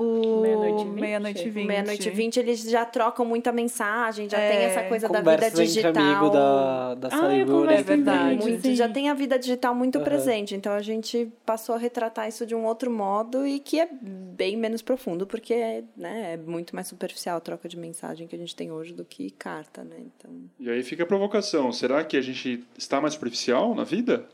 o Meia-Noite Meia-Noite 20. Meia-Noite 20, eles já trocam muita mensagem, já é, tem essa coisa da vida digital. Entre amigo da, da ah, é verdade. Muito, já tem a vida digital muito uhum. presente, então a gente passou a retratar isso de um outro modo e que é bem menos profundo, porque né, é muito mais superficial a troca de mensagem que a gente tem hoje do que carta, né? Então... E aí fica a provocação, será que a gente está mais superficial na vida?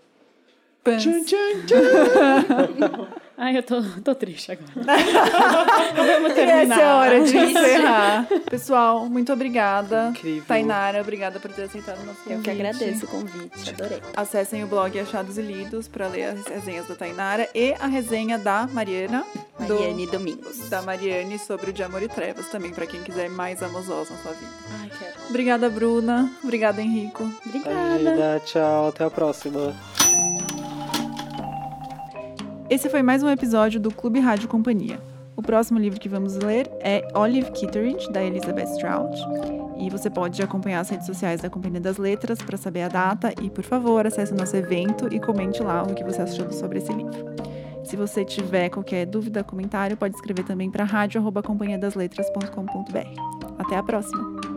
Tchan, tchan, tchan. Ai, eu tô, tô triste agora. Vamos terminar. Essa é a hora de encerrar. Pessoal, muito obrigada. Incrível. Tainara, obrigada por ter aceitado o nosso convite. Eu que agradeço o convite, adorei. Acessem o blog Achados e Lidos para ler as resenhas da Tainara e a resenha da Mariana. Mariane do, Domingos. Da Mariane sobre o De Amor e Trevas também, para quem quiser mais amosós na sua vida. Ai, quero. Obrigada, Bruna. Obrigada, Henrico. Obrigada. Imagina, tchau. Até a próxima. Esse foi mais um episódio do Clube Rádio Companhia. O próximo livro que vamos ler é Olive Kitteridge, da Elizabeth Strout. E você pode acompanhar as redes sociais da Companhia das Letras para saber a data e, por favor, acesse o nosso evento e comente lá o que você achou sobre esse livro. Se você tiver qualquer dúvida, comentário, pode escrever também para rádio.companhiadasletras.com.br. Até a próxima!